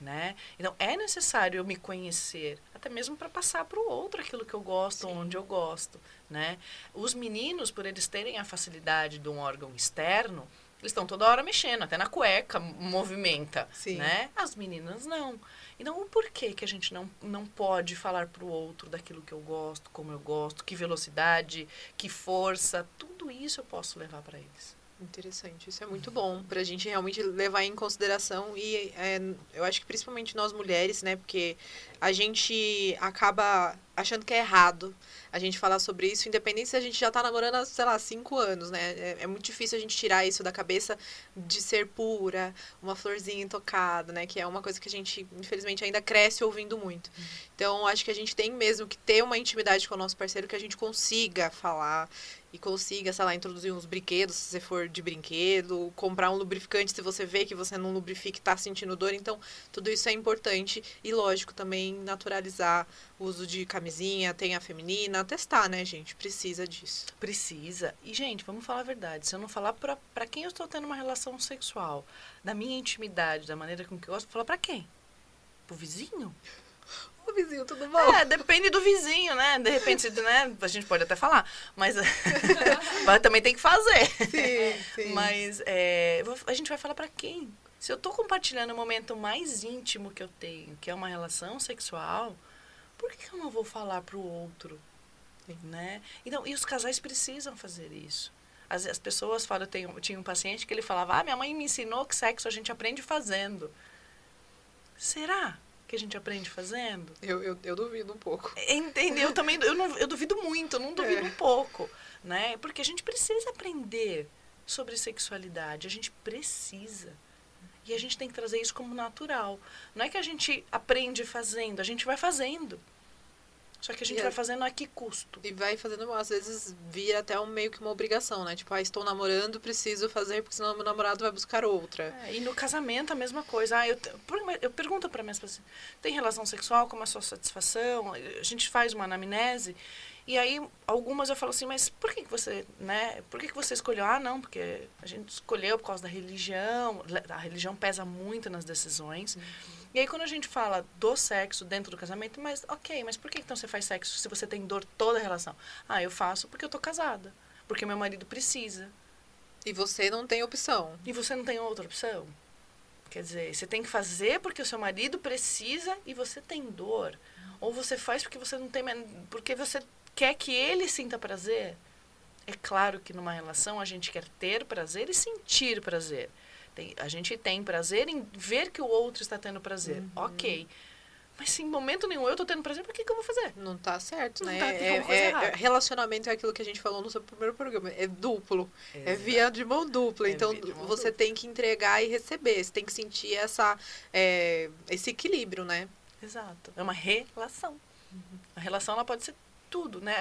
né? Então é necessário eu me conhecer, até mesmo para passar para o outro aquilo que eu gosto, Sim. onde eu gosto, né? Os meninos, por eles terem a facilidade de um órgão externo, Eles estão toda hora mexendo, até na cueca movimenta, Sim. né? As meninas não. Então, o porquê que a gente não, não pode falar pro outro daquilo que eu gosto, como eu gosto, que velocidade, que força, tudo isso eu posso levar para eles. Interessante, isso é muito bom pra gente realmente levar em consideração e é, eu acho que principalmente nós mulheres, né, porque a gente acaba achando que é errado a gente falar sobre isso, independente se a gente já tá namorando há, sei lá, cinco anos, né, é, é muito difícil a gente tirar isso da cabeça de ser pura, uma florzinha intocada, né, que é uma coisa que a gente, infelizmente, ainda cresce ouvindo muito. Então, acho que a gente tem mesmo que ter uma intimidade com o nosso parceiro que a gente consiga falar e consiga, sei lá, introduzir uns brinquedos, se você for de brinquedo, comprar um lubrificante se você vê que você não lubrifica e está sentindo dor. Então, tudo isso é importante e, lógico, também naturalizar o uso de camisinha, tem a feminina, testar, né, gente? Precisa disso. Precisa. E, gente, vamos falar a verdade. Se eu não falar pra quem eu estou tendo uma relação sexual, da minha intimidade, da maneira com que eu gosto, falar pra quem? Pro vizinho? Ô, vizinho, tudo bom? É, depende do vizinho, né? De repente, né? A gente pode até falar, mas, mas também tem que fazer. Sim, sim. Mas é, a gente vai falar pra quem? Se eu tô compartilhando o momento mais íntimo que eu tenho, que é uma relação sexual, por que eu não vou falar pro outro? Né? Então, e os casais precisam fazer isso. As, as pessoas falam, eu, tenho, eu tinha um paciente que ele falava, ah, minha mãe me ensinou que sexo a gente aprende fazendo. Será que a gente aprende fazendo? Eu, eu, eu duvido um pouco. Entendeu? Eu também eu, não, eu duvido muito, eu não duvido É. um pouco, né? Porque a gente precisa aprender sobre sexualidade, a gente precisa. E a gente tem que trazer isso como natural. Não é que a gente aprende fazendo, a gente vai fazendo. Só que a gente E é- vai fazendo a que custo? E vai fazendo, às vezes, vira até um, meio que uma obrigação, né? Tipo, ah, estou namorando, preciso fazer, porque senão meu namorado vai buscar outra. É, e no casamento a mesma coisa. Ah, eu, eu pergunto para minhas pacientes, tem relação sexual, como é a sua satisfação? A gente faz uma anamnese e aí algumas eu falo assim, mas por que, que você, né? Por que, que você escolheu? Ah, não, porque a gente escolheu por causa da religião. A religião pesa muito nas decisões. E aí quando a gente fala do sexo dentro do casamento, mas ok, mas por que então você faz sexo se você tem dor toda a relação? Ah, eu faço porque eu tô casada, porque meu marido precisa. E você não tem opção. E você não tem outra opção? Quer dizer, você tem que fazer porque o seu marido precisa e você tem dor. Ou você faz porque você não tem porque você quer que ele sinta prazer. É claro que numa relação a gente quer ter prazer e sentir prazer. Tem- a gente tem prazer em ver que o outro está tendo prazer. Ok. Mas se em momento nenhum eu estou tendo prazer, por que, que eu vou fazer? Não tá certo, Não né? tá, tem é, é- é- relacionamento é aquilo que a gente falou no seu primeiro programa. É duplo. É via de mão dupla. É então, mão você dupla. tem que entregar e receber. Você tem que sentir essa, é, esse equilíbrio, né? Exato. É uma relação. A relação ela pode ser tudo, né?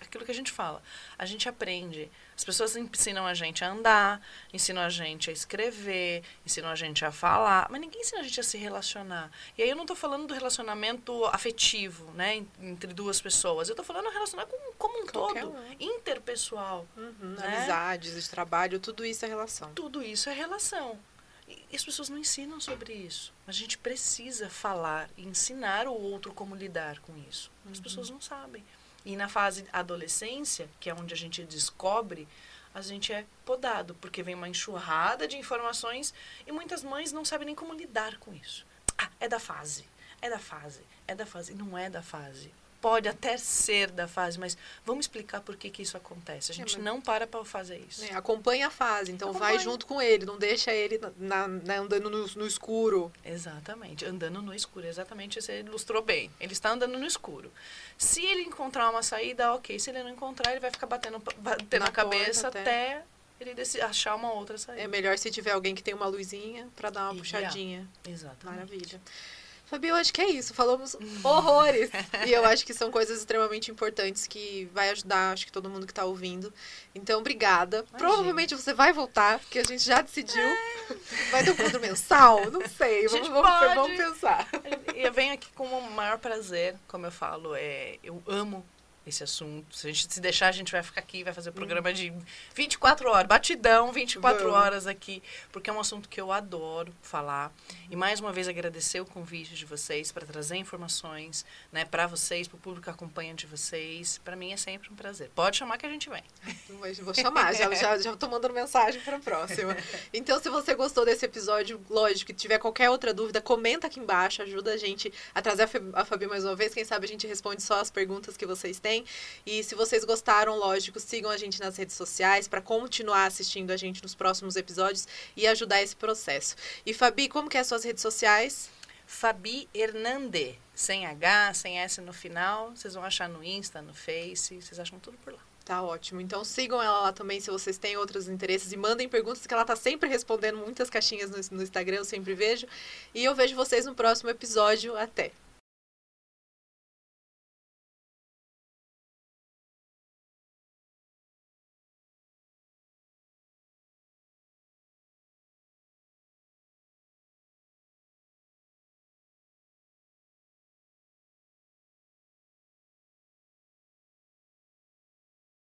Aquilo que a gente fala. A gente aprende. As pessoas ensinam a gente a andar, ensinam a gente a escrever, ensinam a gente a falar, mas ninguém ensina a gente a se relacionar. E aí eu não estou falando do relacionamento afetivo, né? en- Entre duas pessoas. Eu estou falando relacionar com, como um Qualquer todo, um. interpessoal. Uhum, Né? Amizades, de trabalho, tudo isso é relação. Tudo isso é relação. E as pessoas não ensinam sobre isso. Mas a gente precisa falar e ensinar o outro como lidar com isso. As pessoas não sabem. E na fase adolescência, que é onde a gente descobre, a gente é podado, porque vem uma enxurrada de informações e muitas mães não sabem nem como lidar com isso. Ah, é da fase. É da fase. É da fase. Não é da fase. Pode até ser da fase, mas vamos explicar por que, que isso acontece. A gente mas- não para para fazer isso. É, acompanha a fase, então vai Acompanha. junto com ele, não deixa ele na, na- andando no, no escuro. Exatamente, andando no escuro, exatamente, você ilustrou bem. Ele está andando no escuro. Se ele encontrar uma saída, ok. Se ele não encontrar, ele vai ficar batendo, batendo Na na cabeça porta até, ele deci- achar uma outra saída. É melhor se tiver alguém que tem uma luzinha pra dar uma E puxadinha. Exatamente. Maravilha. Fabi, eu acho que é isso. Falamos horrores. e eu acho que são coisas extremamente importantes que vai ajudar, acho que todo mundo que tá ouvindo. Então, obrigada. Provavelmente você vai voltar, porque a gente já decidiu. Vai ter um encontro mensal? Não sei. Vamos, vamos, pensar. Eu venho aqui com o maior prazer, como eu falo, é, eu amo esse assunto. Se a gente se deixar, a gente vai ficar aqui, vai fazer um programa de 24 horas, batidão, 24 Vamos. horas aqui, porque é um assunto que eu adoro falar. E mais uma vez agradecer o convite de vocês para trazer informações, né, para vocês, para o público que acompanha de vocês. Para mim é sempre um prazer. Pode chamar que a gente vem. Mas vou chamar, já, já, já tô mandando mensagem para a próxima. Então, se você gostou desse episódio, lógico, e tiver qualquer outra dúvida, comenta aqui embaixo, ajuda a gente a trazer a Fabi mais uma vez. Quem sabe a gente responde só as perguntas que vocês têm. E se vocês gostaram, lógico, sigam a gente nas redes sociais para continuar assistindo a gente nos próximos episódios e ajudar esse processo. E Fabi, como que é as suas redes sociais? Fabi Hernande, sem H, sem S no final. Vocês vão achar no Insta, no Face, vocês acham tudo por lá. Tá ótimo. Então sigam ela lá também se vocês têm outros interesses e mandem perguntas que ela tá sempre respondendo muitas caixinhas no, no Instagram, eu sempre vejo. E eu vejo vocês no próximo episódio. Até!